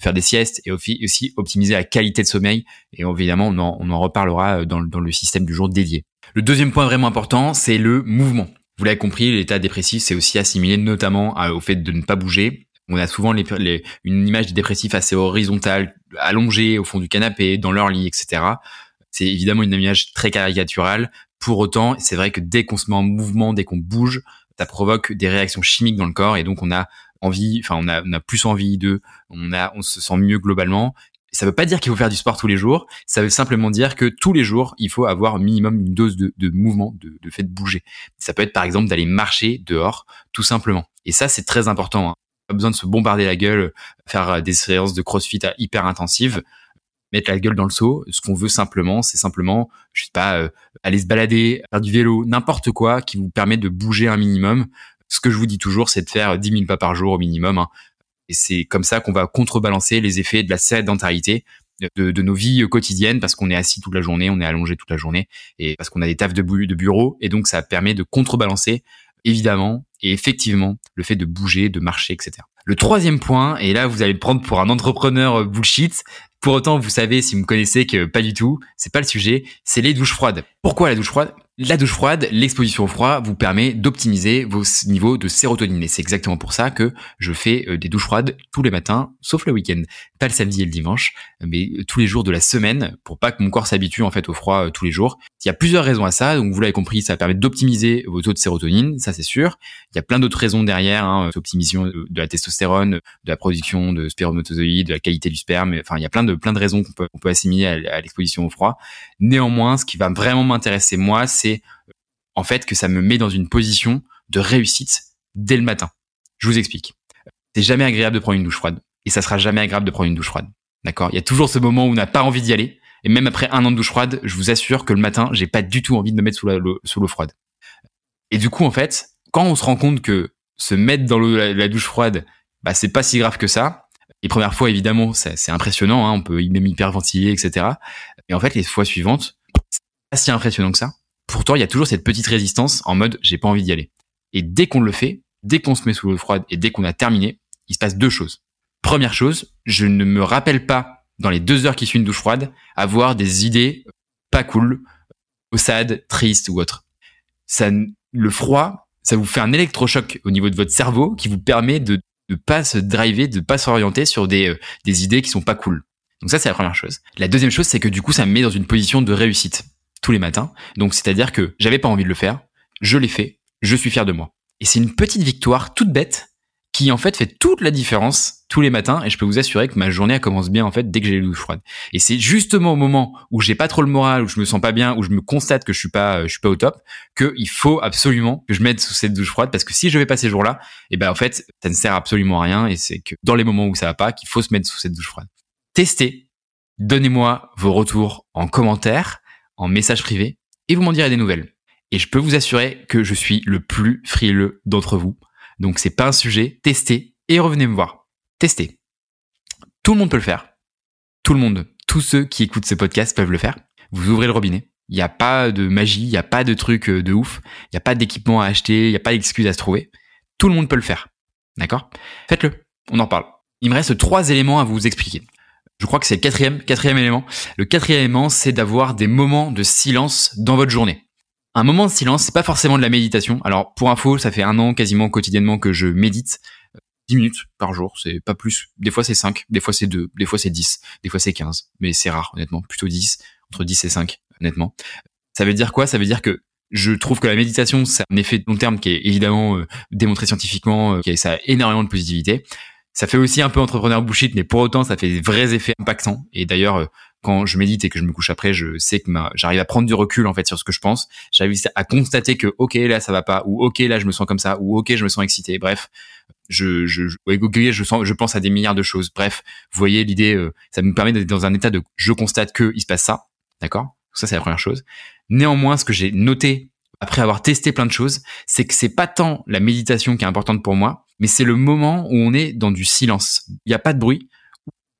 faire des siestes et aussi optimiser la qualité de sommeil. Et évidemment, on en, reparlera dans le système du jour dédié. Le deuxième point vraiment important, c'est le mouvement. Vous l'avez compris, l'état dépressif, c'est aussi assimilé notamment au fait de ne pas bouger. On a souvent une image des dépressifs assez horizontale, allongés au fond du canapé, dans leur lit, etc. C'est évidemment une image très caricaturale. Pour autant, c'est vrai que dès qu'on se met en mouvement, dès qu'on bouge, ça provoque des réactions chimiques dans le corps et donc on a envie, enfin on a, on a plus envie de, on a, on se sent mieux globalement. Ça veut pas dire qu'il faut faire du sport tous les jours. Ça veut simplement dire que tous les jours, il faut avoir minimum une dose de, de mouvement, de, de, fait de bouger. Ça peut être par exemple d'aller marcher dehors, tout simplement. Et ça, c'est très important. Hein pas besoin de se bombarder la gueule, faire euh, des séances de crossfit hyper intensives, mettre la gueule dans le seau. Ce qu'on veut simplement, c'est simplement, je sais pas, euh, aller se balader, faire du vélo, n'importe quoi qui vous permet de bouger un minimum. Ce que je vous dis toujours, c'est de faire 10 000 pas par jour au minimum. Hein. Et c'est comme ça qu'on va contrebalancer les effets de la sédentarité de, nos vies quotidiennes parce qu'on est assis toute la journée, on est allongé toute la journée et parce qu'on a des tafs de, de bureau et donc ça permet de contrebalancer évidemment, et effectivement, le fait de bouger, de marcher, etc. Le troisième point, et là vous allez me prendre pour un entrepreneur bullshit, pour autant vous savez si vous me connaissez que pas du tout, c'est pas le sujet, c'est les douches froides. Pourquoi la douche froide la douche froide, l'exposition au froid vous permet d'optimiser vos niveaux de sérotonine. Et c'est exactement pour ça que je fais euh, des douches froides tous les matins, sauf le week-end. Pas le samedi et le dimanche, mais euh, tous les jours de la semaine, pour pas que mon corps s'habitue en fait au froid euh, tous les jours. Il y a plusieurs raisons à ça. Donc vous l'avez compris, ça permet d'optimiser vos taux de sérotonine, ça c'est sûr. Il y a plein d'autres raisons derrière, hein, optimisation de la testostérone, de la production de spermatozoïdes, de la qualité du sperme. Enfin, il y a plein de plein de raisons qu'on peut, peut assimiler à l'exposition au froid. Néanmoins, ce qui va vraiment m'intéresser moi, c'est en fait que ça me met dans une position de réussite dès le matin. Je vous explique. C'est jamais agréable de prendre une douche froide et ça sera jamais agréable de prendre une douche froide. D'accord? Il y a toujours ce moment où on n'a pas envie d'y aller et même après un an de douche froide, je vous assure que le matin, j'ai pas du tout envie de me mettre sous l'eau froide. Et du coup, en fait, quand on se rend compte que se mettre dans la, douche froide, bah c'est pas si grave que ça. Les premières fois, évidemment, c'est impressionnant, hein, on peut même hyperventiler, etc. Et en fait, les fois suivantes, c'est pas si impressionnant que ça. Pourtant, il y a toujours cette petite résistance en mode j'ai pas envie d'y aller. Et dès qu'on le fait, dès qu'on se met sous l'eau froide et dès qu'on a terminé, il se passe deux choses. Première chose, je ne me rappelle pas dans les deux heures qui suivent une douche froide avoir des idées pas cool, maussades, tristes ou autres. Ça, le froid, ça vous fait un électrochoc au niveau de votre cerveau qui vous permet de ne pas se driver, de pas s'orienter sur des, euh, des idées qui sont pas cool. Donc ça, c'est la première chose. La deuxième chose, c'est que du coup, ça me met dans une position de réussite tous les matins. Donc c'est-à-dire que j'avais pas envie de le faire, je l'ai fait, je suis fier de moi. Et c'est une petite victoire toute bête qui en fait fait toute la différence tous les matins et je peux vous assurer que ma journée commence bien en fait dès que j'ai les douches froides. Et c'est justement au moment où j'ai pas trop le moral, où je me sens pas bien, où je me constate que je suis pas je suis pas au top que il faut absolument que je mette sous cette douche froide parce que si je vais pas ces jours-là, et eh ben en fait, ça ne sert absolument à rien et c'est que dans les moments où ça va pas qu'il faut se mettre sous cette douche froide. Testez, donnez-moi vos retours en commentaire en message privé et vous m'en direz des nouvelles. Et je peux vous assurer que je suis le plus frileux d'entre vous. Donc c'est pas un sujet, testez et revenez me voir. Testez. Tout le monde peut le faire. tout le monde, tous ceux qui écoutent ce podcast peuvent le faire. Vous ouvrez le robinet. Il n'y a pas de magie, il n'y a pas de truc euh, de ouf, il n'y a pas d'équipement à acheter, il n'y a pas d'excuse à se trouver. Tout le monde peut le faire. D'accord? Faites-le. On en parle. Il me reste trois éléments à vous expliquer. Je crois que c'est le quatrième, quatrième élément. Le quatrième élément, c'est d'avoir des moments de silence dans votre journée. Un moment de silence, c'est pas forcément de la méditation. Alors, pour info, ça fait un an quasiment quotidiennement que je médite. 10 minutes par jour, c'est pas plus. Des fois c'est 5, des fois c'est 2, des fois c'est 10, des fois c'est 15. Mais c'est rare, honnêtement. Plutôt 10, entre 10 et 5, honnêtement. Ça veut dire quoi? Ça veut dire que je trouve que la méditation, c'est un effet long terme qui est évidemment euh, démontré scientifiquement, euh, qui a, ça a énormément de positivité. Ça fait aussi un peu entrepreneur bullshit, mais pour autant, ça fait des vrais effets impactants. Et d'ailleurs, euh, quand je médite et que je me couche après, je sais que j'arrive à prendre du recul en fait sur ce que je pense. J'arrive à constater que ok là ça va pas, ou ok là je me sens comme ça, ou ok je me sens excité. Bref, je je je, je pense à des milliards de choses. Bref, vous voyez l'idée, euh, ça me permet d'être dans un état de je constate que il se passe ça, d'accord? Ça c'est la première chose. Néanmoins, ce que j'ai noté après avoir testé plein de choses, c'est que c'est pas tant la méditation qui est importante pour moi, mais c'est le moment où on est dans du silence. Il n'y a pas de bruit,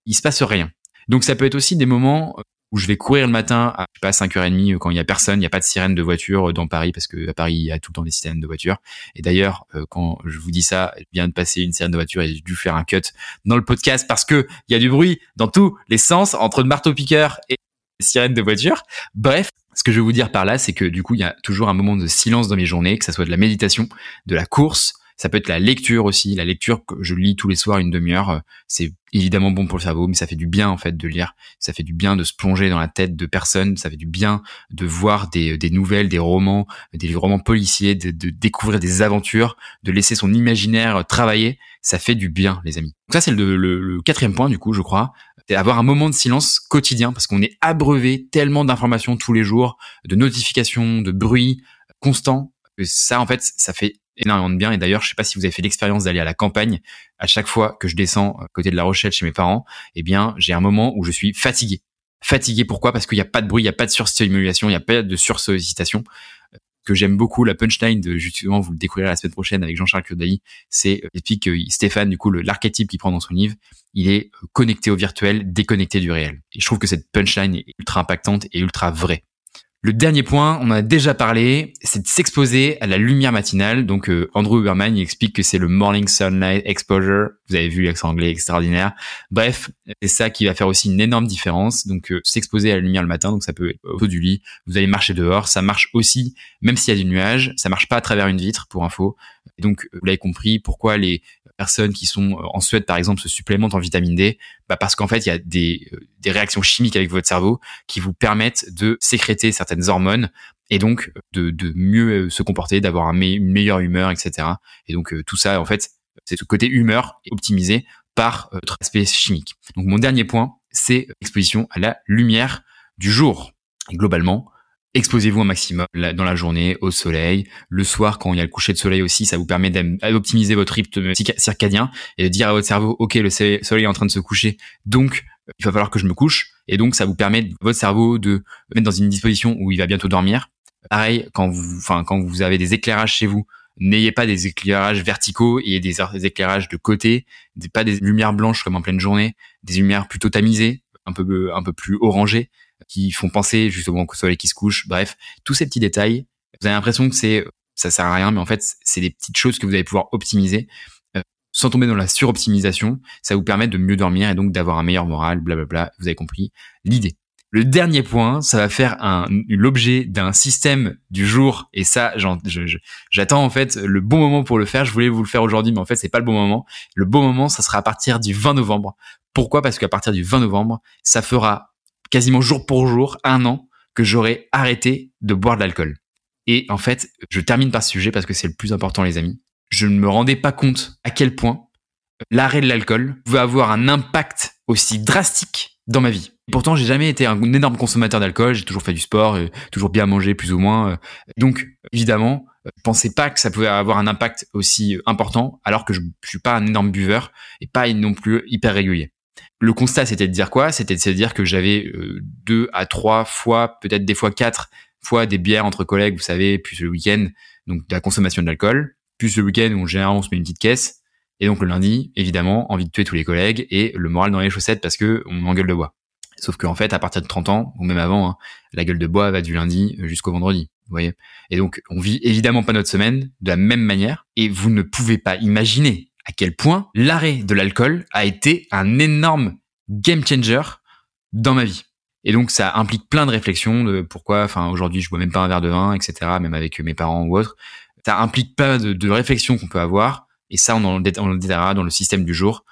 il se passe rien. Donc ça peut être aussi des moments où je vais courir le matin à je sais pas 5h30 quand il y a personne, il n'y a pas de sirène de voiture dans Paris parce que à Paris il y a tout le temps des sirènes de voiture. Et d'ailleurs euh, quand je vous dis ça, je viens de passer une sirène de voiture et j'ai dû faire un cut dans le podcast parce que il y a du bruit dans tous les sens entre le marteau piqueur et les sirènes de voiture. Bref, ce que je veux vous dire par là, c'est que du coup il y a toujours un moment de silence dans mes journées, que ça soit de la méditation, de la course, ça peut être la lecture aussi. La lecture que je lis tous les soirs une demi-heure, euh, c'est évidemment bon pour le cerveau, mais ça fait du bien en fait de lire. Ça fait du bien de se plonger dans la tête de personnes. Ça fait du bien de voir des, des nouvelles, des romans, des romans policiers, de, découvrir des aventures, de laisser son imaginaire travailler. Ça fait du bien, les amis. Donc ça c'est le, quatrième point du coup, je crois avoir un moment de silence quotidien parce qu'on est abreuvé tellement d'informations tous les jours, de notifications, de bruit constant. Que ça, en fait, ça fait énormément de bien. Et d'ailleurs, je sais pas si vous avez fait l'expérience d'aller à la campagne. À chaque fois que je descends à côté de La Rochelle chez mes parents, eh bien, j'ai un moment où je suis fatigué. Fatigué, pourquoi? Parce qu'il n'y a pas de bruit, il n'y a pas de surstimulation, il n'y a pas de sursollicitation. Que j'aime beaucoup, la punchline de justement, vous le découvrirez la semaine prochaine avec Jean-Charles Claudaï, c'est explique que Stéphane, du coup, l'archétype qu'il prend dans son livre, il est connecté au virtuel, déconnecté du réel. Et je trouve que cette punchline est ultra impactante et ultra vraie. Le dernier point, on en a déjà parlé, c'est de s'exposer à la lumière matinale. Donc euh, Andrew Huberman il explique que c'est le morning sunlight exposure. Vous avez vu l'accent anglais extraordinaire. Bref, c'est ça qui va faire aussi une énorme différence. Donc euh, s'exposer à la lumière le matin, donc ça peut être au du lit. Vous allez marcher dehors, ça marche aussi, même s'il y a du nuage, ça marche pas à travers une vitre pour info. Et donc vous l'avez compris, pourquoi les personnes qui sont euh, en Suède par exemple se supplémentent en vitamine D? Bah Parce qu'en fait il y a des, euh, réactions chimiques avec votre cerveau qui vous permettent de sécréter certaines hormones et donc de, mieux euh, se comporter, d'avoir une meilleure humeur, etc. Et donc tout ça en fait c'est ce côté humeur optimisé par votre aspect chimique. Donc mon dernier point c'est l'exposition à la lumière du jour. Globalement, Exposez-vous un maximum dans la journée, au soleil. Le soir, quand il y a le coucher de soleil aussi, ça vous permet d'optimiser votre rythme circadien et de dire à votre cerveau, OK, le soleil est en train de se coucher, donc il va falloir que je me couche. Et donc, ça vous permet, votre cerveau, de mettre dans une disposition où il va bientôt dormir. Pareil, quand vous, enfin, quand vous avez des éclairages chez vous, n'ayez pas des éclairages verticaux et des, éclairages de côté, pas des lumières blanches comme en pleine journée, des lumières plutôt tamisées, un peu, un peu plus orangées qui font penser justement au soleil qui se couche. Bref, tous ces petits détails, vous avez l'impression que c'est ça sert à rien, mais en fait, c'est des petites choses que vous allez pouvoir optimiser euh, sans tomber dans la suroptimisation. Ça vous permet de mieux dormir et donc d'avoir un meilleur moral, blablabla. Vous avez compris l'idée. Le dernier point, ça va faire l'objet d'un système du jour, et ça, j'attends en fait le bon moment pour le faire. Je voulais vous le faire aujourd'hui, mais en fait, c'est pas le bon moment. Le bon moment, ça sera à partir du 20 novembre. Pourquoi? Parce qu'à partir du 20 novembre, ça fera quasiment jour pour jour, un an, que j'aurais arrêté de boire de l'alcool. Et en fait, je termine par ce sujet parce que c'est le plus important, les amis. Je ne me rendais pas compte à quel point l'arrêt de l'alcool pouvait avoir un impact aussi drastique dans ma vie. Pourtant, j'ai jamais été un énorme consommateur d'alcool, j'ai toujours fait du sport, toujours bien mangé plus ou moins. Donc, évidemment, je pensais pas que ça pouvait avoir un impact aussi important, alors que je, je suis pas un énorme buveur et pas non plus hyper régulier le constat, c'était de dire quoi? C'était de se dire que j'avais euh, deux à trois fois, peut-être des fois quatre fois des bières entre collègues, vous savez, puis le week-end, donc de la consommation d'alcool, plus le week-end où généralement on se met une petite caisse, et donc le lundi, évidemment, envie de tuer tous les collègues et le moral dans les chaussettes parce que on engueule de bois. Sauf qu'en fait, à partir de 30 ans, ou même avant, hein, la gueule de bois va du lundi jusqu'au vendredi. Vous voyez? Et donc, on vit évidemment pas notre semaine de la même manière. Et vous ne pouvez pas imaginer à quel point l'arrêt de l'alcool a été un énorme game changer dans ma vie. Et donc, ça implique plein de réflexions de pourquoi, enfin, aujourd'hui, je bois même pas un verre de vin, etc., même avec mes parents ou autres. Ça implique pas de, réflexions qu'on peut avoir. Et ça, on en, on détaillera dans le système du jour,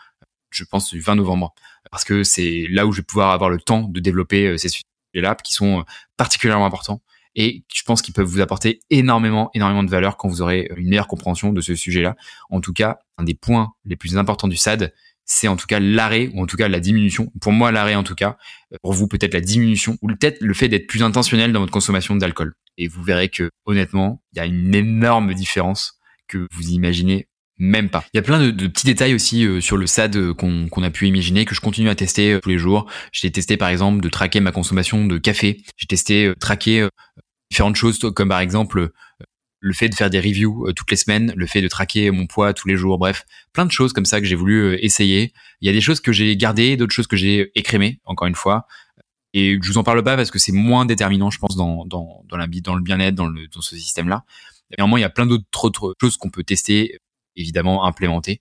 je pense, du 20 novembre. Parce que c'est là où je vais pouvoir avoir le temps de développer euh, ces sujets-là qui sont euh, particulièrement importants. Et je pense qu'ils peuvent vous apporter énormément, énormément de valeur quand vous aurez une meilleure compréhension de ce sujet-là. En tout cas, un des points les plus importants du SAD, c'est en tout cas l'arrêt ou en tout cas la diminution. Pour moi, l'arrêt en tout cas. Pour vous, peut-être la diminution ou peut-être le fait d'être plus intentionnel dans votre consommation d'alcool. Et vous verrez que honnêtement, il y a une énorme différence que vous imaginez même pas. Il y a plein de, petits détails aussi euh, sur le SAD euh, qu'on a pu imaginer, que je continue à tester euh, tous les jours. J'ai testé par exemple de traquer ma consommation de café. J'ai testé traquer différentes choses comme par exemple le fait de faire des reviews toutes les semaines, le fait de traquer mon poids tous les jours, bref, plein de choses comme ça que j'ai voulu essayer. Il y a des choses que j'ai gardées, d'autres choses que j'ai écrémées, encore une fois. Et je vous en parle pas parce que c'est moins déterminant, je pense, dans, dans, dans, la, dans le bien-être, dans, dans ce système-là. Néanmoins, il y a plein d'autres choses qu'on peut tester évidemment implémenté.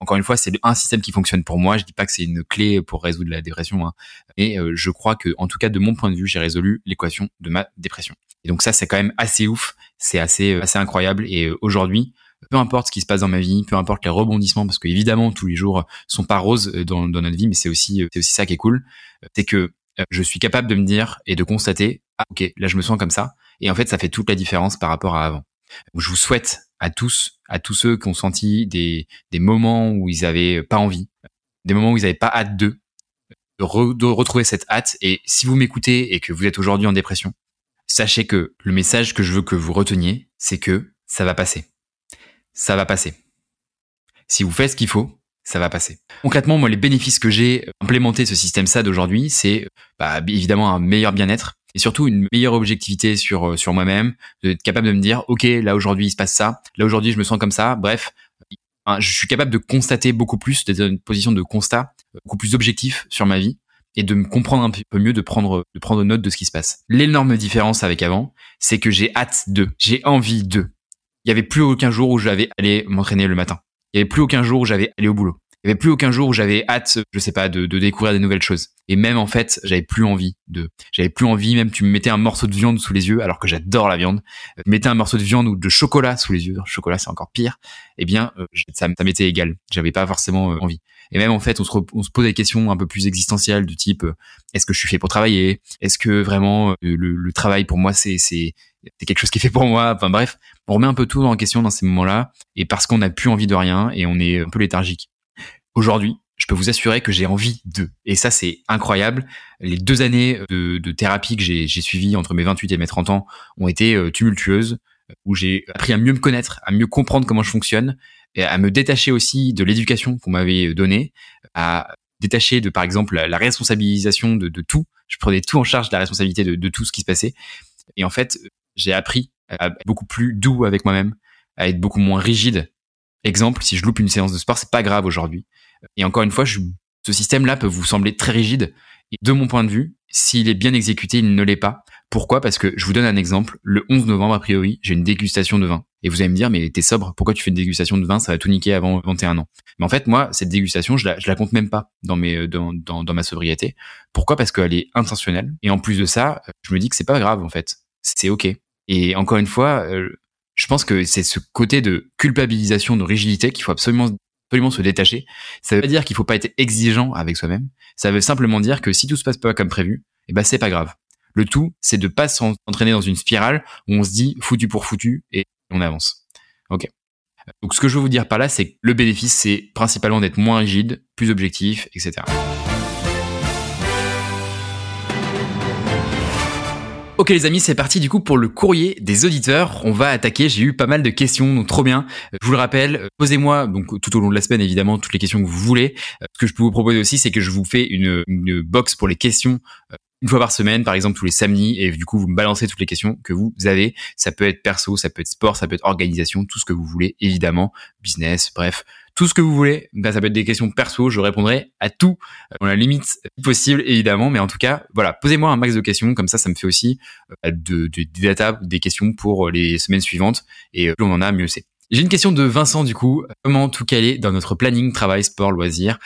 Encore une fois, c'est un système qui fonctionne pour moi. Je dis pas que c'est une clé pour résoudre la dépression, hein. mais euh, je crois que, en tout cas, de mon point de vue, j'ai résolu l'équation de ma dépression. Et donc ça, c'est quand même assez ouf, c'est assez euh, assez incroyable. Et euh, aujourd'hui, peu importe ce qui se passe dans ma vie, peu importe les rebondissements, parce que évidemment tous les jours sont pas roses dans, dans notre vie, mais c'est aussi c'est aussi ça qui est cool, c'est que je suis capable de me dire et de constater, ah ok, là je me sens comme ça, et en fait ça fait toute la différence par rapport à avant. Je vous souhaite à tous, à tous ceux qui ont senti des, moments où ils avaient pas envie, des moments où ils n'avaient pas hâte d'eux, de, retrouver cette hâte. Et si vous m'écoutez et que vous êtes aujourd'hui en dépression, sachez que le message que je veux que vous reteniez, c'est que ça va passer. Ça va passer. Si vous faites ce qu'il faut, ça va passer. Concrètement, moi, les bénéfices que j'ai implémenté ce système SAD aujourd'hui, c'est bah, évidemment un meilleur bien-être, et surtout une meilleure objectivité sur euh, sur moi-même, d'être capable de me dire ok là aujourd'hui il se passe ça, là aujourd'hui je me sens comme ça, bref, je suis capable de constater beaucoup plus, d'être dans une position de constat beaucoup plus objectif sur ma vie et de me comprendre un peu mieux, de prendre de prendre note de ce qui se passe. L'énorme différence avec avant, c'est que j'ai hâte de, j'ai envie de. Il y avait plus aucun jour où j'avais allé m'entraîner le matin. Il y avait plus aucun jour où j'avais allé au boulot. Il y avait plus aucun jour où j'avais hâte, je sais pas, de, de, découvrir des nouvelles choses. Et même en fait, j'avais plus envie de, j'avais plus envie. Même tu me mettais un morceau de viande sous les yeux, alors que j'adore la viande. Tu me mettais un morceau de viande ou de chocolat sous les yeux. Le chocolat, c'est encore pire. Eh bien, euh, ça, ça m'était égal. J'avais pas forcément euh, envie. Et même en fait, on se, on se pose des questions un peu plus existentielles du type euh, est-ce que je suis fait pour travailler? Est-ce que vraiment le, le, travail pour moi c'est c'est c'est quelque chose qui est fait pour moi? Enfin bref, on remet un peu tout en question dans ces moments-là et parce qu'on n'a plus envie de rien et on est un peu léthargique. Aujourd'hui, je peux vous assurer que j'ai envie de. Et ça, c'est incroyable. Les deux années de, thérapie que j'ai suivies entre mes 28 et mes 30 ans ont été euh, tumultueuses, où j'ai appris à mieux me connaître, à mieux comprendre comment je fonctionne, et à me détacher aussi de l'éducation qu'on m'avait donnée, à détacher de, par exemple, la, responsabilisation de, tout. Je prenais tout en charge de la responsabilité de, de tout ce qui se passait. Et en fait, j'ai appris à être beaucoup plus doux avec moi-même, à être beaucoup moins rigide. Exemple, si je loupe une séance de sport, c'est pas grave aujourd'hui. Et encore une fois, je, ce système-là peut vous sembler très rigide. Et de mon point de vue, s'il est bien exécuté, il ne l'est pas. Pourquoi? Parce que je vous donne un exemple. Le 11 novembre, a priori, j'ai une dégustation de vin. Et vous allez me dire, mais t'es sobre, pourquoi tu fais une dégustation de vin? Ça va tout niquer avant 21 ans. Mais en fait, moi, cette dégustation, je la, je la compte même pas dans, mes, dans, dans, dans ma sobriété. Pourquoi? Parce qu'elle est intentionnelle. Et en plus de ça, je me dis que c'est pas grave, en fait. C'est OK. Et encore une fois, euh, je pense que c'est ce côté de culpabilisation, de rigidité qu'il faut absolument absolument se détacher. Ça veut pas dire qu'il faut pas être exigeant avec soi-même. Ça veut simplement dire que si tout se passe pas comme prévu, eh ben c'est pas grave. Le tout, c'est de pas s'entraîner dans une spirale où on se dit foutu pour foutu et on avance. Ok. Donc ce que je veux vous dire par là, c'est que le bénéfice, c'est principalement d'être moins rigide, plus objectif, etc. Ok les amis, c'est parti du coup pour le courrier des auditeurs. On va attaquer, j'ai eu pas mal de questions, donc trop bien. Je vous le rappelle, posez-moi donc tout au long de la semaine évidemment toutes les questions que vous voulez. Ce que je peux vous proposer aussi, c'est que je vous fais une, une box pour les questions une fois par semaine, par exemple tous les samedis, et du coup vous me balancez toutes les questions que vous avez. Ça peut être perso, ça peut être sport, ça peut être organisation, tout ce que vous voulez, évidemment, business, bref, tout ce que vous voulez. Ben, ça peut être des questions perso, je répondrai à tout, dans la limite possible, évidemment, mais en tout cas, voilà, posez-moi un max de questions, comme ça, ça me fait aussi euh, de, de, des data, des questions pour les semaines suivantes, et euh, plus on en a, mieux c'est. J'ai une question de Vincent du coup. Comment tout caler dans notre planning travail, sport, loisirs?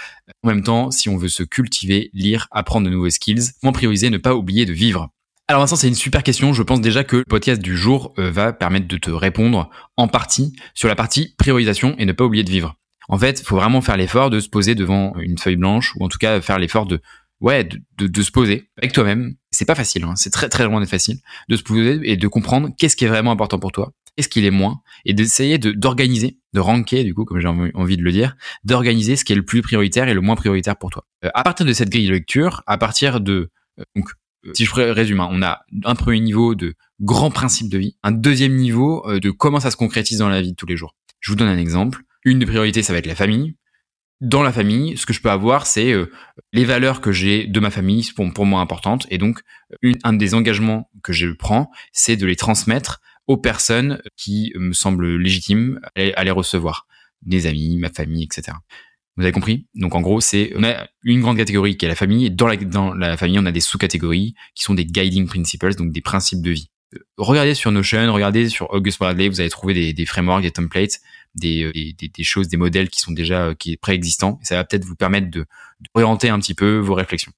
En même temps, si on veut se cultiver, lire, apprendre de nouveaux skills, comment prioriser, ne pas oublier de vivre? Alors Vincent, c'est une super question. Je pense déjà que le podcast du jour euh, va permettre de te répondre en partie sur la partie priorisation et ne pas oublier de vivre. En fait, il faut vraiment faire l'effort de se poser devant une feuille blanche ou en tout cas faire l'effort de ouais de, se poser avec toi-même. C'est pas facile, hein. c'est très très loin d'être facile de se poser et de comprendre qu'est-ce qui est vraiment important pour toi qu'est-ce qu'il est moins, et d'essayer de d'organiser, de ranker du coup, comme j'ai envie de le dire, d'organiser ce qui est le plus prioritaire et le moins prioritaire pour toi. Euh, à partir de cette grille de lecture, à partir de euh, donc euh, si je résume, hein, on a un premier niveau de grands principes de vie, un deuxième niveau de comment ça se concrétise dans la vie de tous les jours. Je vous donne un exemple. Une des priorités, ça va être la famille. Dans la famille, ce que je peux avoir, c'est les valeurs que j'ai de ma famille sont pour moi importantes. Et donc, une, un des engagements que je prends, c'est de les transmettre aux personnes qui me semblent légitimes à les recevoir, des amis, ma famille, etc. Vous avez compris? Donc en gros, c'est on a une grande catégorie qui est la famille, et dans la, dans la famille, on a des sous-catégories qui sont des guiding principles, donc des principes de vie. Euh, regardez sur Notion, regardez sur August Bradley, vous allez trouver des, des frameworks, des templates, des, euh, des, des, choses, des modèles qui sont déjà euh, qui est préexistants. Ça va peut-être vous permettre de d'orienter un petit peu vos réflexions.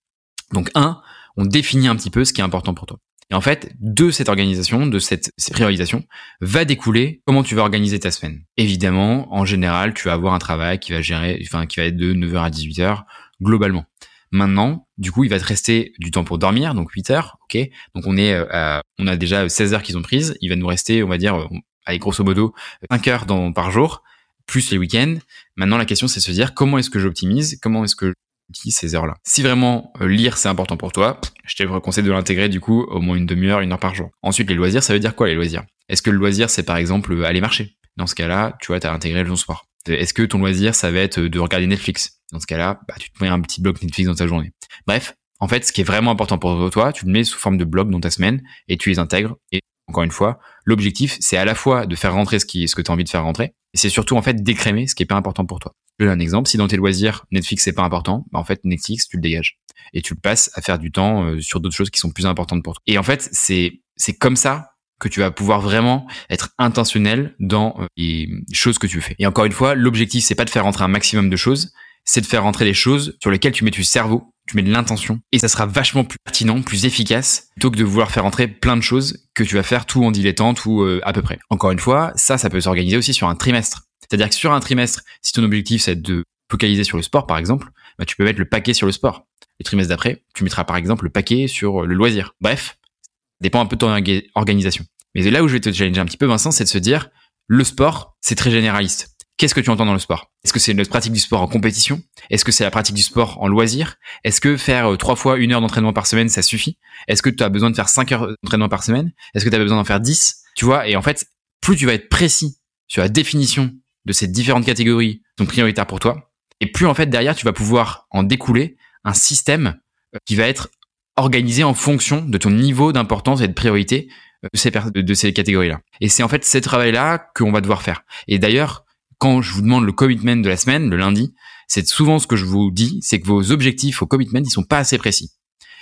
Donc un, on définit un petit peu ce qui est important pour toi. Et en fait, de cette organisation, de cette, priorisation, va découler comment tu vas organiser ta semaine. Évidemment, en général, tu vas avoir un travail qui va gérer, enfin, qui va être de 9h à 18h, globalement. Maintenant, du coup, il va te rester du temps pour dormir, donc 8 heures, ok? Donc on est, euh, on a déjà 16 heures qu'ils ont prises. Il va nous rester, on va dire, euh, avec grosso modo 5 heures par jour, plus les week-ends. Maintenant, la question, c'est se dire comment est-ce que j'optimise, comment est-ce que ces heures-là? Si vraiment euh, lire c'est important pour toi, je te conseille de l'intégrer du coup au moins une demi-heure, une heure par jour. Ensuite, les loisirs, ça veut dire quoi les loisirs? Est-ce que le loisir c'est par exemple euh, aller marcher? Dans ce cas-là, tu vois, tu as intégré le sport. Est-ce que ton loisir ça va être de regarder Netflix? Dans ce cas-là, bah, tu te mets un petit bloc Netflix dans ta journée. Bref, en fait, ce qui est vraiment important pour toi, tu le mets sous forme de bloc dans ta semaine et tu les intègres. Et encore une fois, l'objectif, c'est à la fois de faire rentrer ce, qui, ce que tu as envie de faire rentrer, et c'est surtout en fait d'écrémer ce qui est pas important pour toi. Je donne un exemple. Si dans tes loisirs, Netflix c'est pas important, bah en fait Netflix tu le dégages et tu le passes à faire du temps euh, sur d'autres choses qui sont plus importantes pour toi. Et en fait c'est comme ça que tu vas pouvoir vraiment être intentionnel dans euh, les choses que tu fais. Et encore une fois, l'objectif c'est pas de faire rentrer un maximum de choses, c'est de faire rentrer des choses sur lesquelles tu mets du cerveau, tu mets de l'intention, et ça sera vachement plus pertinent, plus efficace, plutôt que de vouloir faire rentrer plein de choses que tu vas faire tout en dilettante ou euh, à peu près. Encore une fois, ça, ça peut s'organiser aussi sur un trimestre. C'est-à-dire que sur un trimestre, si ton objectif c'est de focaliser sur le sport par exemple, bah, tu peux mettre le paquet sur le sport. Le trimestre d'après, tu mettras par exemple le paquet sur le loisir. Bref, dépend un peu de ton organisation. Mais là où je vais te challenger un petit peu Vincent, c'est de se dire le sport, c'est très généraliste. Qu'est-ce que tu entends dans le sport? Est-ce que c'est une pratique du sport en compétition? Est-ce que c'est la pratique du sport en loisir? Est-ce que faire euh, trois fois une heure d'entraînement par semaine, ça suffit? Est-ce que tu as besoin de faire cinq heures d'entraînement par semaine? Est-ce que tu as besoin d'en faire dix? Tu vois Et en fait, plus tu vas être précis sur la définition de ces différentes catégories sont prioritaires pour toi. Et plus en fait derrière tu vas pouvoir en découler un système euh, qui va être organisé en fonction de ton niveau d'importance et de priorité euh, de ces, catégories-là. Et c'est en fait ces travails-là qu'on va devoir faire. Et d'ailleurs, quand je vous demande le commitment de la semaine, le lundi, c'est souvent ce que je vous dis, c'est que vos objectifs au commitment, ils sont pas assez précis.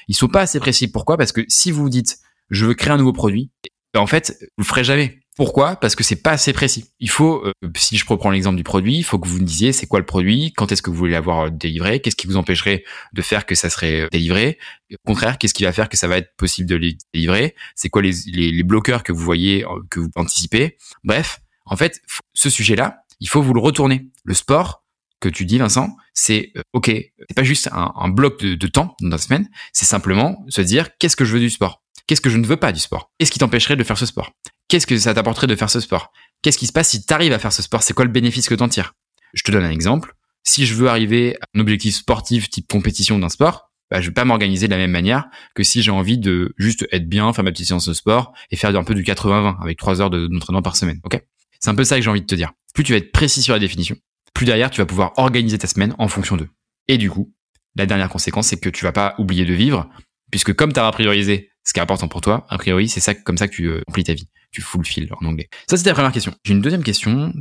Ils sont pas assez précis. Pourquoi? Parce que si vous vous dites, je veux créer un nouveau produit, ben, en fait, vous le ferez jamais. Pourquoi? Parce que c'est pas assez précis. Il faut, euh, si je reprends l'exemple du produit, il faut que vous me disiez c'est quoi le produit, quand est-ce que vous voulez l'avoir euh, délivré, qu'est-ce qui vous empêcherait de faire que ça serait euh, délivré? Au contraire, qu'est-ce qui va faire que ça va être possible de les délivrer? C'est quoi les, les, bloqueurs que vous voyez, que vous anticipez? Bref, en fait, ce sujet-là, il faut vous le retourner. Le sport que tu dis, Vincent, c'est ok, c'est pas juste un, bloc de, de temps dans la semaine, c'est simplement se dire qu'est-ce que je veux du sport? Qu'est-ce que je ne veux pas du sport? Qu'est-ce qui t'empêcherait de faire ce sport? Qu'est-ce que ça t'apporterait de faire ce sport? Qu'est-ce qui se passe si tu arrives à faire ce sport? C'est quoi le bénéfice que t'en tires? Je te donne un exemple. Si je veux arriver à un objectif sportif type compétition d'un sport, bah, je vais pas m'organiser de la même manière que si j'ai envie de juste être bien, faire ma petite séance de sport et faire un peu du 80-20 avec 3 heures d'entraînement par semaine. Ok? C'est un peu ça que j'ai envie de te dire. Plus tu vas être précis sur la définition, plus derrière tu vas pouvoir organiser ta semaine en fonction d'eux. Et du coup, la dernière conséquence, c'est que tu vas pas oublier de vivre puisque comme tu as a priorisé ce qui est important pour toi, a priori, c'est ça comme ça que tu euh, remplis ta vie. Tu fulfill en anglais. Ça, c'était la première question. J'ai une deuxième question.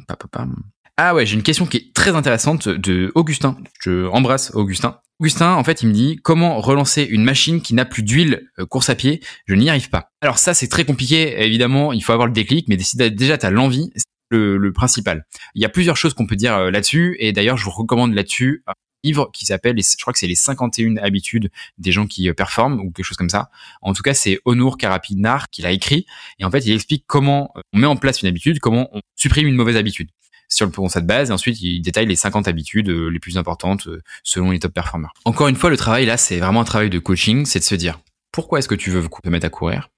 Ah ouais, j'ai une question qui est très intéressante de Augustin. Je embrasse Augustin. Augustin, en fait, il me dit comment relancer une machine qui n'a plus d'huile euh, course à pied? Je n'y arrive pas. Alors ça, c'est très compliqué. Évidemment, il faut avoir le déclic, mais déjà tu as l'envie, le, principal. Il y a plusieurs choses qu'on peut dire euh, là-dessus, et d'ailleurs, je vous recommande là-dessus un livre qui s'appelle, je crois que c'est les 51 habitudes des gens qui euh, performent ou quelque chose comme ça. En tout cas, c'est Onur Karapinar qui l'a écrit, et en fait, il explique comment on met en place une habitude, comment on supprime une mauvaise habitude sur le cette base et ensuite il détaille les 50 habitudes euh, les plus importantes euh, selon les top performers. Encore une fois, le travail là, c'est vraiment un travail de coaching, c'est de se dire pourquoi est-ce que tu veux te mettre à courir?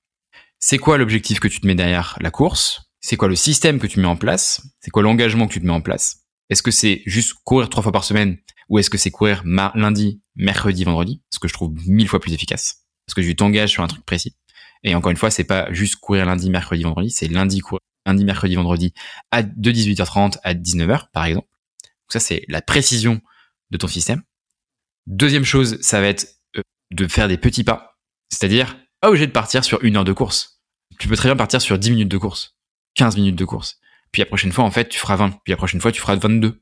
C'est quoi l'objectif que tu te mets derrière la course? C'est quoi le système que tu mets en place? C'est quoi l'engagement que tu te mets en place? Est-ce que c'est juste courir trois fois par semaine ou est-ce que c'est courir lundi, mercredi, vendredi? Ce que je trouve mille fois plus efficace parce que tu t'engages sur un truc précis. Et encore une fois, c'est pas juste courir lundi, mercredi, vendredi, c'est lundi courir lundi, mercredi, vendredi, à, de 18h30 à 19h, par exemple. Donc ça, c'est la précision de ton système. Deuxième chose, ça va être euh, de faire des petits pas. C'est-à-dire, pas obligé de partir sur une heure de course. Tu peux très bien partir sur 10 minutes de course, 15 minutes de course. Puis la prochaine fois, en fait, tu feras 20. Puis la prochaine fois, tu feras 22.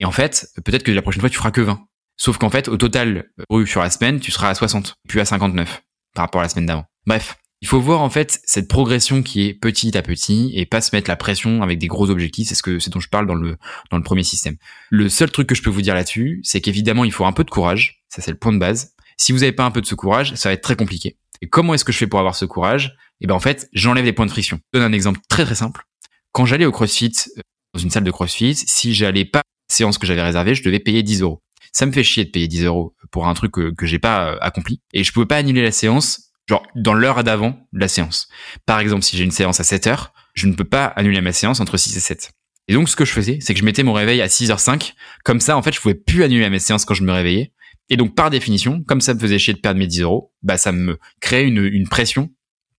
Et en fait, peut-être que la prochaine fois, tu feras que 20. Sauf qu'en fait, au total, euh, sur la semaine, tu seras à 60, puis à 59 par rapport à la semaine d'avant. Bref, il faut voir en fait cette progression qui est petit à petit et pas se mettre la pression avec des gros objectifs. C'est ce que c'est dont je parle dans le dans le premier système. Le seul truc que je peux vous dire là-dessus, c'est qu'évidemment il faut un peu de courage. Ça c'est le point de base. Si vous n'avez pas un peu de ce courage, ça va être très compliqué. Et comment est-ce que je fais pour avoir ce courage? Eh ben en fait, j'enlève les points de friction. Je donne un exemple très très simple. Quand j'allais au CrossFit euh, dans une salle de CrossFit, si j'allais pas à la séance que j'avais réservée, je devais payer 10 euros. Ça me fait chier de payer 10 euros pour un truc que, que j'ai pas euh, accompli. Et je pouvais pas annuler la séance genre dans l'heure d'avant de la séance. Par exemple, si j'ai une séance à 7 heures, je ne peux pas annuler ma séance entre 6 et 7. Et donc, ce que je faisais, c'est que je mettais mon réveil à 6h05. Comme ça, en fait, je pouvais plus annuler mes séances quand je me réveillais. Et donc, par définition, comme ça me faisait chier de perdre mes 10 euros, bah, ça me créait une, une pression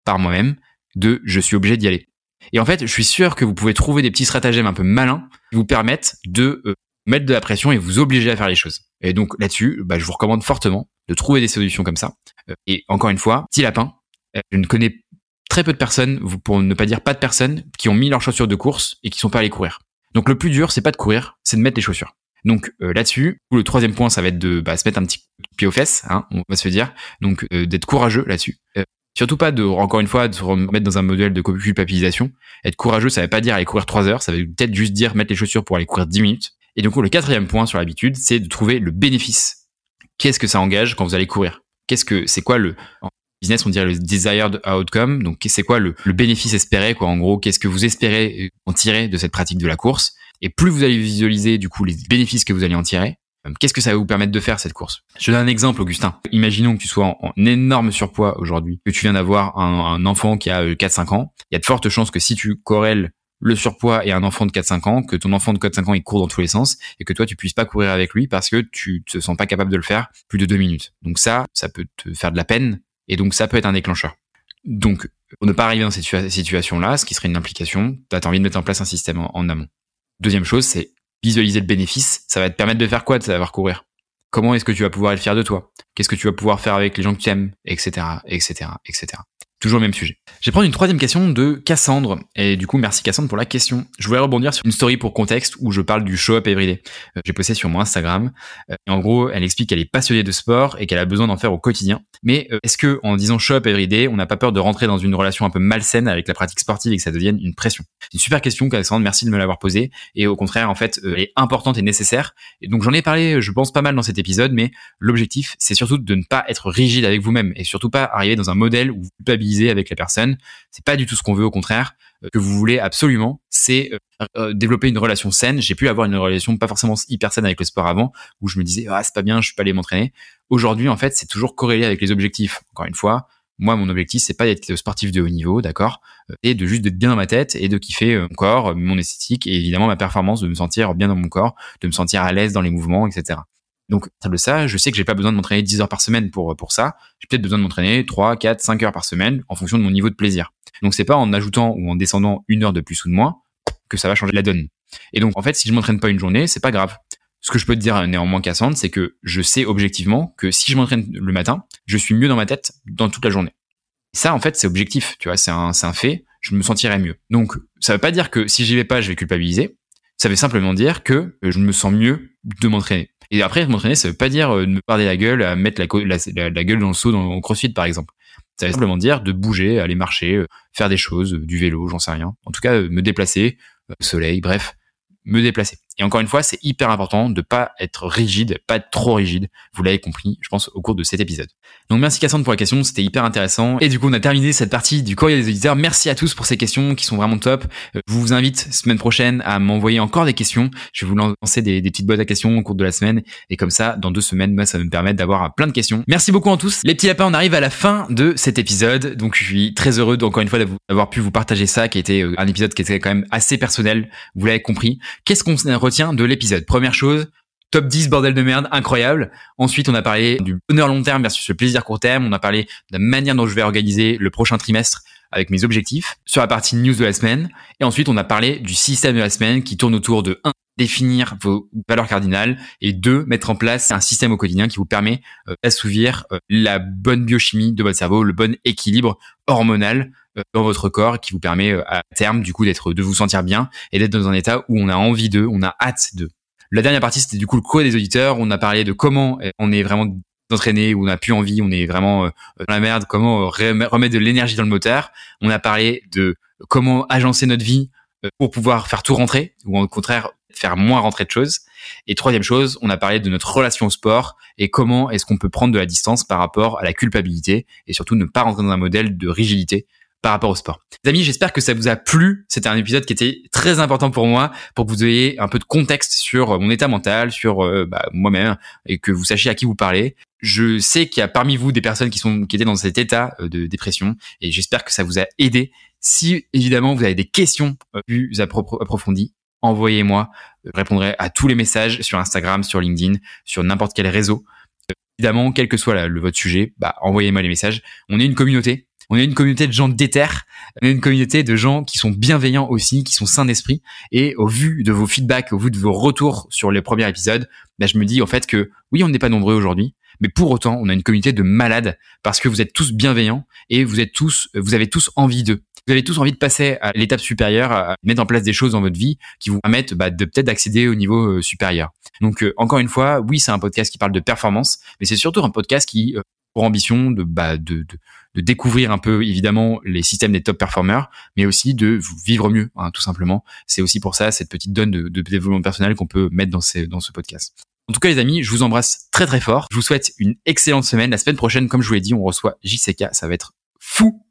par moi-même de je suis obligé d'y aller. Et en fait, je suis sûr que vous pouvez trouver des petits stratagèmes un peu malins qui vous permettent de euh, mettre de la pression et vous obliger à faire les choses. Et donc là-dessus, bah, je vous recommande fortement de trouver des solutions comme ça. Euh, et encore une fois, petit lapin, euh, je ne connais très peu de personnes, pour ne pas dire pas de personnes, qui ont mis leurs chaussures de course et qui sont pas allées courir. Donc le plus dur, c'est pas de courir, c'est de mettre les chaussures. Donc là-dessus, le troisième point, ça va être de bah, se mettre un petit pied aux fesses, hein, on va se dire, donc d'être courageux là-dessus. Surtout pas de, encore une fois, de se remettre dans un modèle de culpabilisation. Être courageux, ça veut pas dire aller courir trois heures, ça veut peut-être juste dire mettre les chaussures pour aller courir 10 minutes. Et donc le quatrième point sur l'habitude, c'est de trouver le bénéfice. Qu'est-ce que ça engage quand vous allez courir? Qu'est-ce que c'est quoi le en business on dirait le desired outcome? Donc c'est quoi le, bénéfice espéré quoi? En gros qu'est-ce que vous espérez euh, en tirer de cette pratique de la course? Et plus vous allez visualiser du coup les bénéfices que vous allez en tirer Qu'est-ce que ça va vous permettre de faire cette course? Je donne un exemple, Augustin. Imaginons que tu sois en, énorme surpoids aujourd'hui, que tu viens d'avoir un, enfant qui a 4-5 euh, ans. Il y a de fortes chances que si tu corrèles le surpoids et un enfant de 4-5 ans, que ton enfant de 4-5 ans il court dans tous les sens et que toi tu puisses pas courir avec lui parce que tu te sens pas capable de le faire plus de deux minutes. Donc ça, ça peut te faire de la peine et donc ça peut être un déclencheur. Donc pour ne pas arriver dans cette situation-là, ce qui serait une implication, tu as envie de mettre en place un système en, amont. Deuxième chose, c'est visualiser le bénéfice. Ça va te permettre de faire quoi de savoir courir? Comment est-ce que tu vas pouvoir être fier de toi? Qu'est-ce que tu vas pouvoir faire avec les gens que tu aimes Etc. Etc. Etc. Toujours le même sujet. Je vais prendre une troisième question de Cassandre. Et du coup, merci Cassandre pour la question. Je voulais rebondir sur une story pour contexte où je parle du show up everyday. Euh, j'ai posté sur mon Instagram. Euh, et en gros, elle explique qu'elle est passionnée de sport et qu'elle a besoin d'en faire au quotidien. Mais euh, est-ce que, en disant show up everyday, on n'a pas peur de rentrer dans une relation un peu malsaine avec la pratique sportive et que ça devienne une pression? C'est une super question, Cassandre. Merci de me l'avoir posée. Et au contraire, en fait, elle est importante et nécessaire. Et donc, j'en ai parlé, je pense, pas mal dans cet épisode, mais l'objectif, c'est surtout de ne pas être rigide avec vous-même et surtout pas arriver dans un modèle où vous avec la personne c'est pas du tout ce qu'on veut, au contraire. Euh, que vous voulez absolument, c'est euh, euh, développer une relation saine. J'ai pu avoir une relation pas forcément hyper saine avec le sport avant, où je me disais ah c'est pas bien, je suis pas allé m'entraîner. Aujourd'hui, en fait, c'est toujours corrélé avec les objectifs. Encore une fois, moi, mon objectif, c'est pas d'être sportif de haut niveau, d'accord, et de juste d'être bien dans ma tête et de kiffer mon corps, mon esthétique et évidemment ma performance, de me sentir bien dans mon corps, de me sentir à l'aise dans les mouvements, etc. Donc, de ça, je sais que j'ai pas besoin de m'entraîner 10 heures par semaine pour, pour ça. J'ai peut-être besoin de m'entraîner 3, 4, 5 heures par semaine en fonction de mon niveau de plaisir. Donc, c'est pas en ajoutant ou en descendant une heure de plus ou de moins que ça va changer la donne. Et donc, en fait, si je m'entraîne pas une journée, c'est pas grave. ce que je peux te dire néanmoins Cassandre, c'est que je sais objectivement que si je m'entraîne le matin, je suis mieux dans ma tête dans toute la journée. Ça, en fait, c'est objectif, tu vois, c'est un, un fait, je me sentirai mieux. Donc, ça veut pas dire que si j'y vais pas, je vais culpabiliser. Ça veut simplement dire que je me sens mieux de m'entraîner. Et après, m'entraîner, ça veut pas dire euh, de me parler la gueule, à mettre la, la, la gueule dans le seau dans le crossfit, par exemple. Ça veut simplement dire de bouger, aller marcher, euh, faire des choses, euh, du vélo, j'en sais rien. En tout cas, me déplacer, soleil, bref, me déplacer. Et encore une fois, c'est hyper important de pas être rigide, pas être trop rigide. Vous l'avez compris, je pense, au cours de cet épisode. Donc merci Cassandre pour la question, c'était hyper intéressant. Et du coup, on a terminé cette partie du courrier des auditeurs. Merci à tous pour ces questions qui sont vraiment top. Euh, je vous invite semaine prochaine à m'envoyer encore des questions. Je vais vous lancer des, petites boîtes à questions au cours de la semaine. Et comme ça, dans deux semaines, moi, ça va me permettre d'avoir plein de questions. Merci beaucoup à tous. Les petits lapins, on arrive à la fin de cet épisode. Donc je suis très heureux, encore une fois, d'avoir pu vous partager ça, qui était euh, un épisode qui était quand même assez personnel. Vous l'avez compris. Qu'est-ce qu'on de l'épisode Première chose, top 10 bordel de merde, incroyable. Ensuite, on a parlé du bonheur long terme versus le plaisir court terme. On a parlé de la manière dont je vais organiser le prochain trimestre avec mes objectifs sur la partie news de la semaine. Et ensuite, on a parlé du système de la semaine qui tourne autour de 1. Définir vos valeurs cardinales et 2. mettre en place un système au quotidien qui vous permet euh, d'assouvir euh, la bonne biochimie de votre cerveau, le bon équilibre hormonal euh, dans votre corps qui vous permet à terme du coup d'être de vous sentir bien et d'être dans un état où on a envie d'eux, on a hâte d'eux. La dernière partie, c'était du coup le cours des auditeurs. On a parlé de comment on est vraiment entraîné, où on n'a plus envie, on est vraiment dans la merde, comment remettre de l'énergie dans le moteur. On a parlé de comment agencer notre vie pour pouvoir faire tout rentrer, ou au contraire faire moins rentrer de choses. Et troisième chose, on a parlé de notre relation au sport et comment est-ce qu'on peut prendre de la distance par rapport à la culpabilité et surtout ne pas rentrer dans un modèle de rigidité par rapport au sport. Les amis, j'espère que ça vous a plu. C'était un épisode qui était très important pour moi, pour que vous ayez un peu de contexte sur euh, mon état mental, sur euh, bah, moi-même, et que vous sachiez à qui vous parlez. Je sais qu'il y a parmi vous des personnes qui sont qui étaient dans cet état euh, de dépression, et j'espère que ça vous a aidé. Si évidemment vous avez des questions plus approfondies, envoyez-moi. Je répondrai à tous les messages sur Instagram, sur LinkedIn, sur n'importe quel réseau. Évidemment, quel que soit le, votre sujet, bah, envoyez-moi les messages. On est une communauté on est une communauté de gens déter, on est une communauté de gens qui sont bienveillants aussi, qui sont sains d'esprit. Et au vu de vos feedbacks, au vu de vos retours sur les premiers épisodes, bah, je me dis en fait que oui, on n'est pas nombreux aujourd'hui, mais pour autant, on a une communauté de malades parce que vous êtes tous bienveillants et vous êtes tous, vous avez tous envie d'eux. Vous avez tous envie de passer à l'étape supérieure, à mettre en place des choses dans votre vie qui vous permettent bah, de peut-être d'accéder au niveau euh, supérieur. Donc euh, encore une fois, oui, c'est un podcast qui parle de performance, mais c'est surtout un podcast qui euh, pour ambition de, bah, de, découvrir un peu évidemment les systèmes des top performers, mais aussi de vivre mieux, hein, tout simplement. C'est aussi pour ça cette petite donne de, développement personnel qu'on peut mettre dans, dans ce podcast. En tout cas, les amis, je vous embrasse très très fort. Je vous souhaite une excellente semaine. La semaine prochaine, comme je vous l'ai dit, on reçoit JCK. Ça va être fou.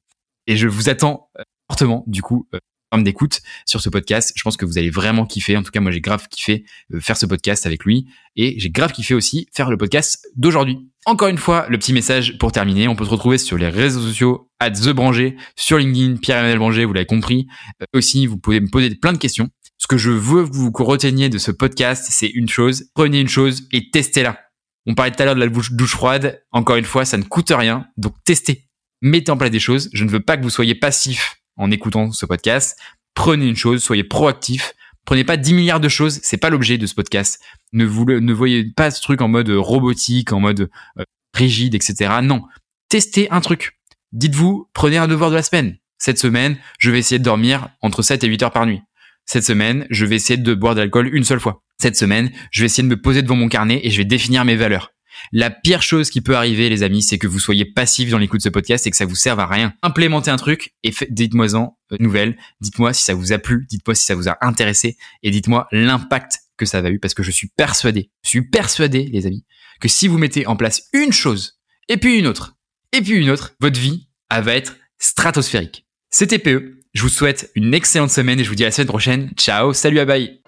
Et je vous attends euh, fortement, du coup, euh, d'écoute sur ce podcast. Je pense que vous allez vraiment kiffer. En tout cas, moi, j'ai grave kiffé euh, faire ce podcast avec lui et j'ai grave kiffé aussi faire le podcast d'aujourd'hui. Encore une fois, le petit message pour terminer. On peut se retrouver sur les réseaux sociaux at TheBranger, sur LinkedIn, Pierre-Emmanuel Branger, vous l'avez compris. Aussi, vous pouvez me poser plein de questions. Ce que je veux que vous reteniez de ce podcast, c'est une chose. Prenez une chose et testez-la. On parlait tout à l'heure de la douche froide. Encore une fois, ça ne coûte rien. Donc, testez. Mettez en place des choses. Je ne veux pas que vous soyez passif en écoutant ce podcast. Prenez une chose, soyez proactif. Prenez pas 10 milliards de choses, c'est pas l'objet de ce podcast. Ne vous ne voyez pas ce truc en mode robotique, en mode euh, rigide, etc. Non, testez un truc. Dites-vous, prenez un devoir de la semaine. Cette semaine, je vais essayer de dormir entre 7 et 8 heures par nuit. Cette semaine, je vais essayer de boire de l'alcool une seule fois. Cette semaine, je vais essayer de me poser devant mon carnet et je vais définir mes valeurs. La pire chose qui peut arriver, les amis, c'est que vous soyez passif dans l'écoute de ce podcast et que ça vous serve à rien. Implémentez un truc et dites-moi-en euh, nouvelle. Dites-moi si ça vous a plu, dites-moi si ça vous a intéressé et dites-moi l'impact que ça a eu parce que je suis persuadé, je suis persuadé, les amis, que si vous mettez en place une chose et puis une autre et puis une autre, votre vie, va être stratosphérique. C'était PE. Je vous souhaite une excellente semaine et je vous dis à la semaine prochaine. Ciao, salut à bye.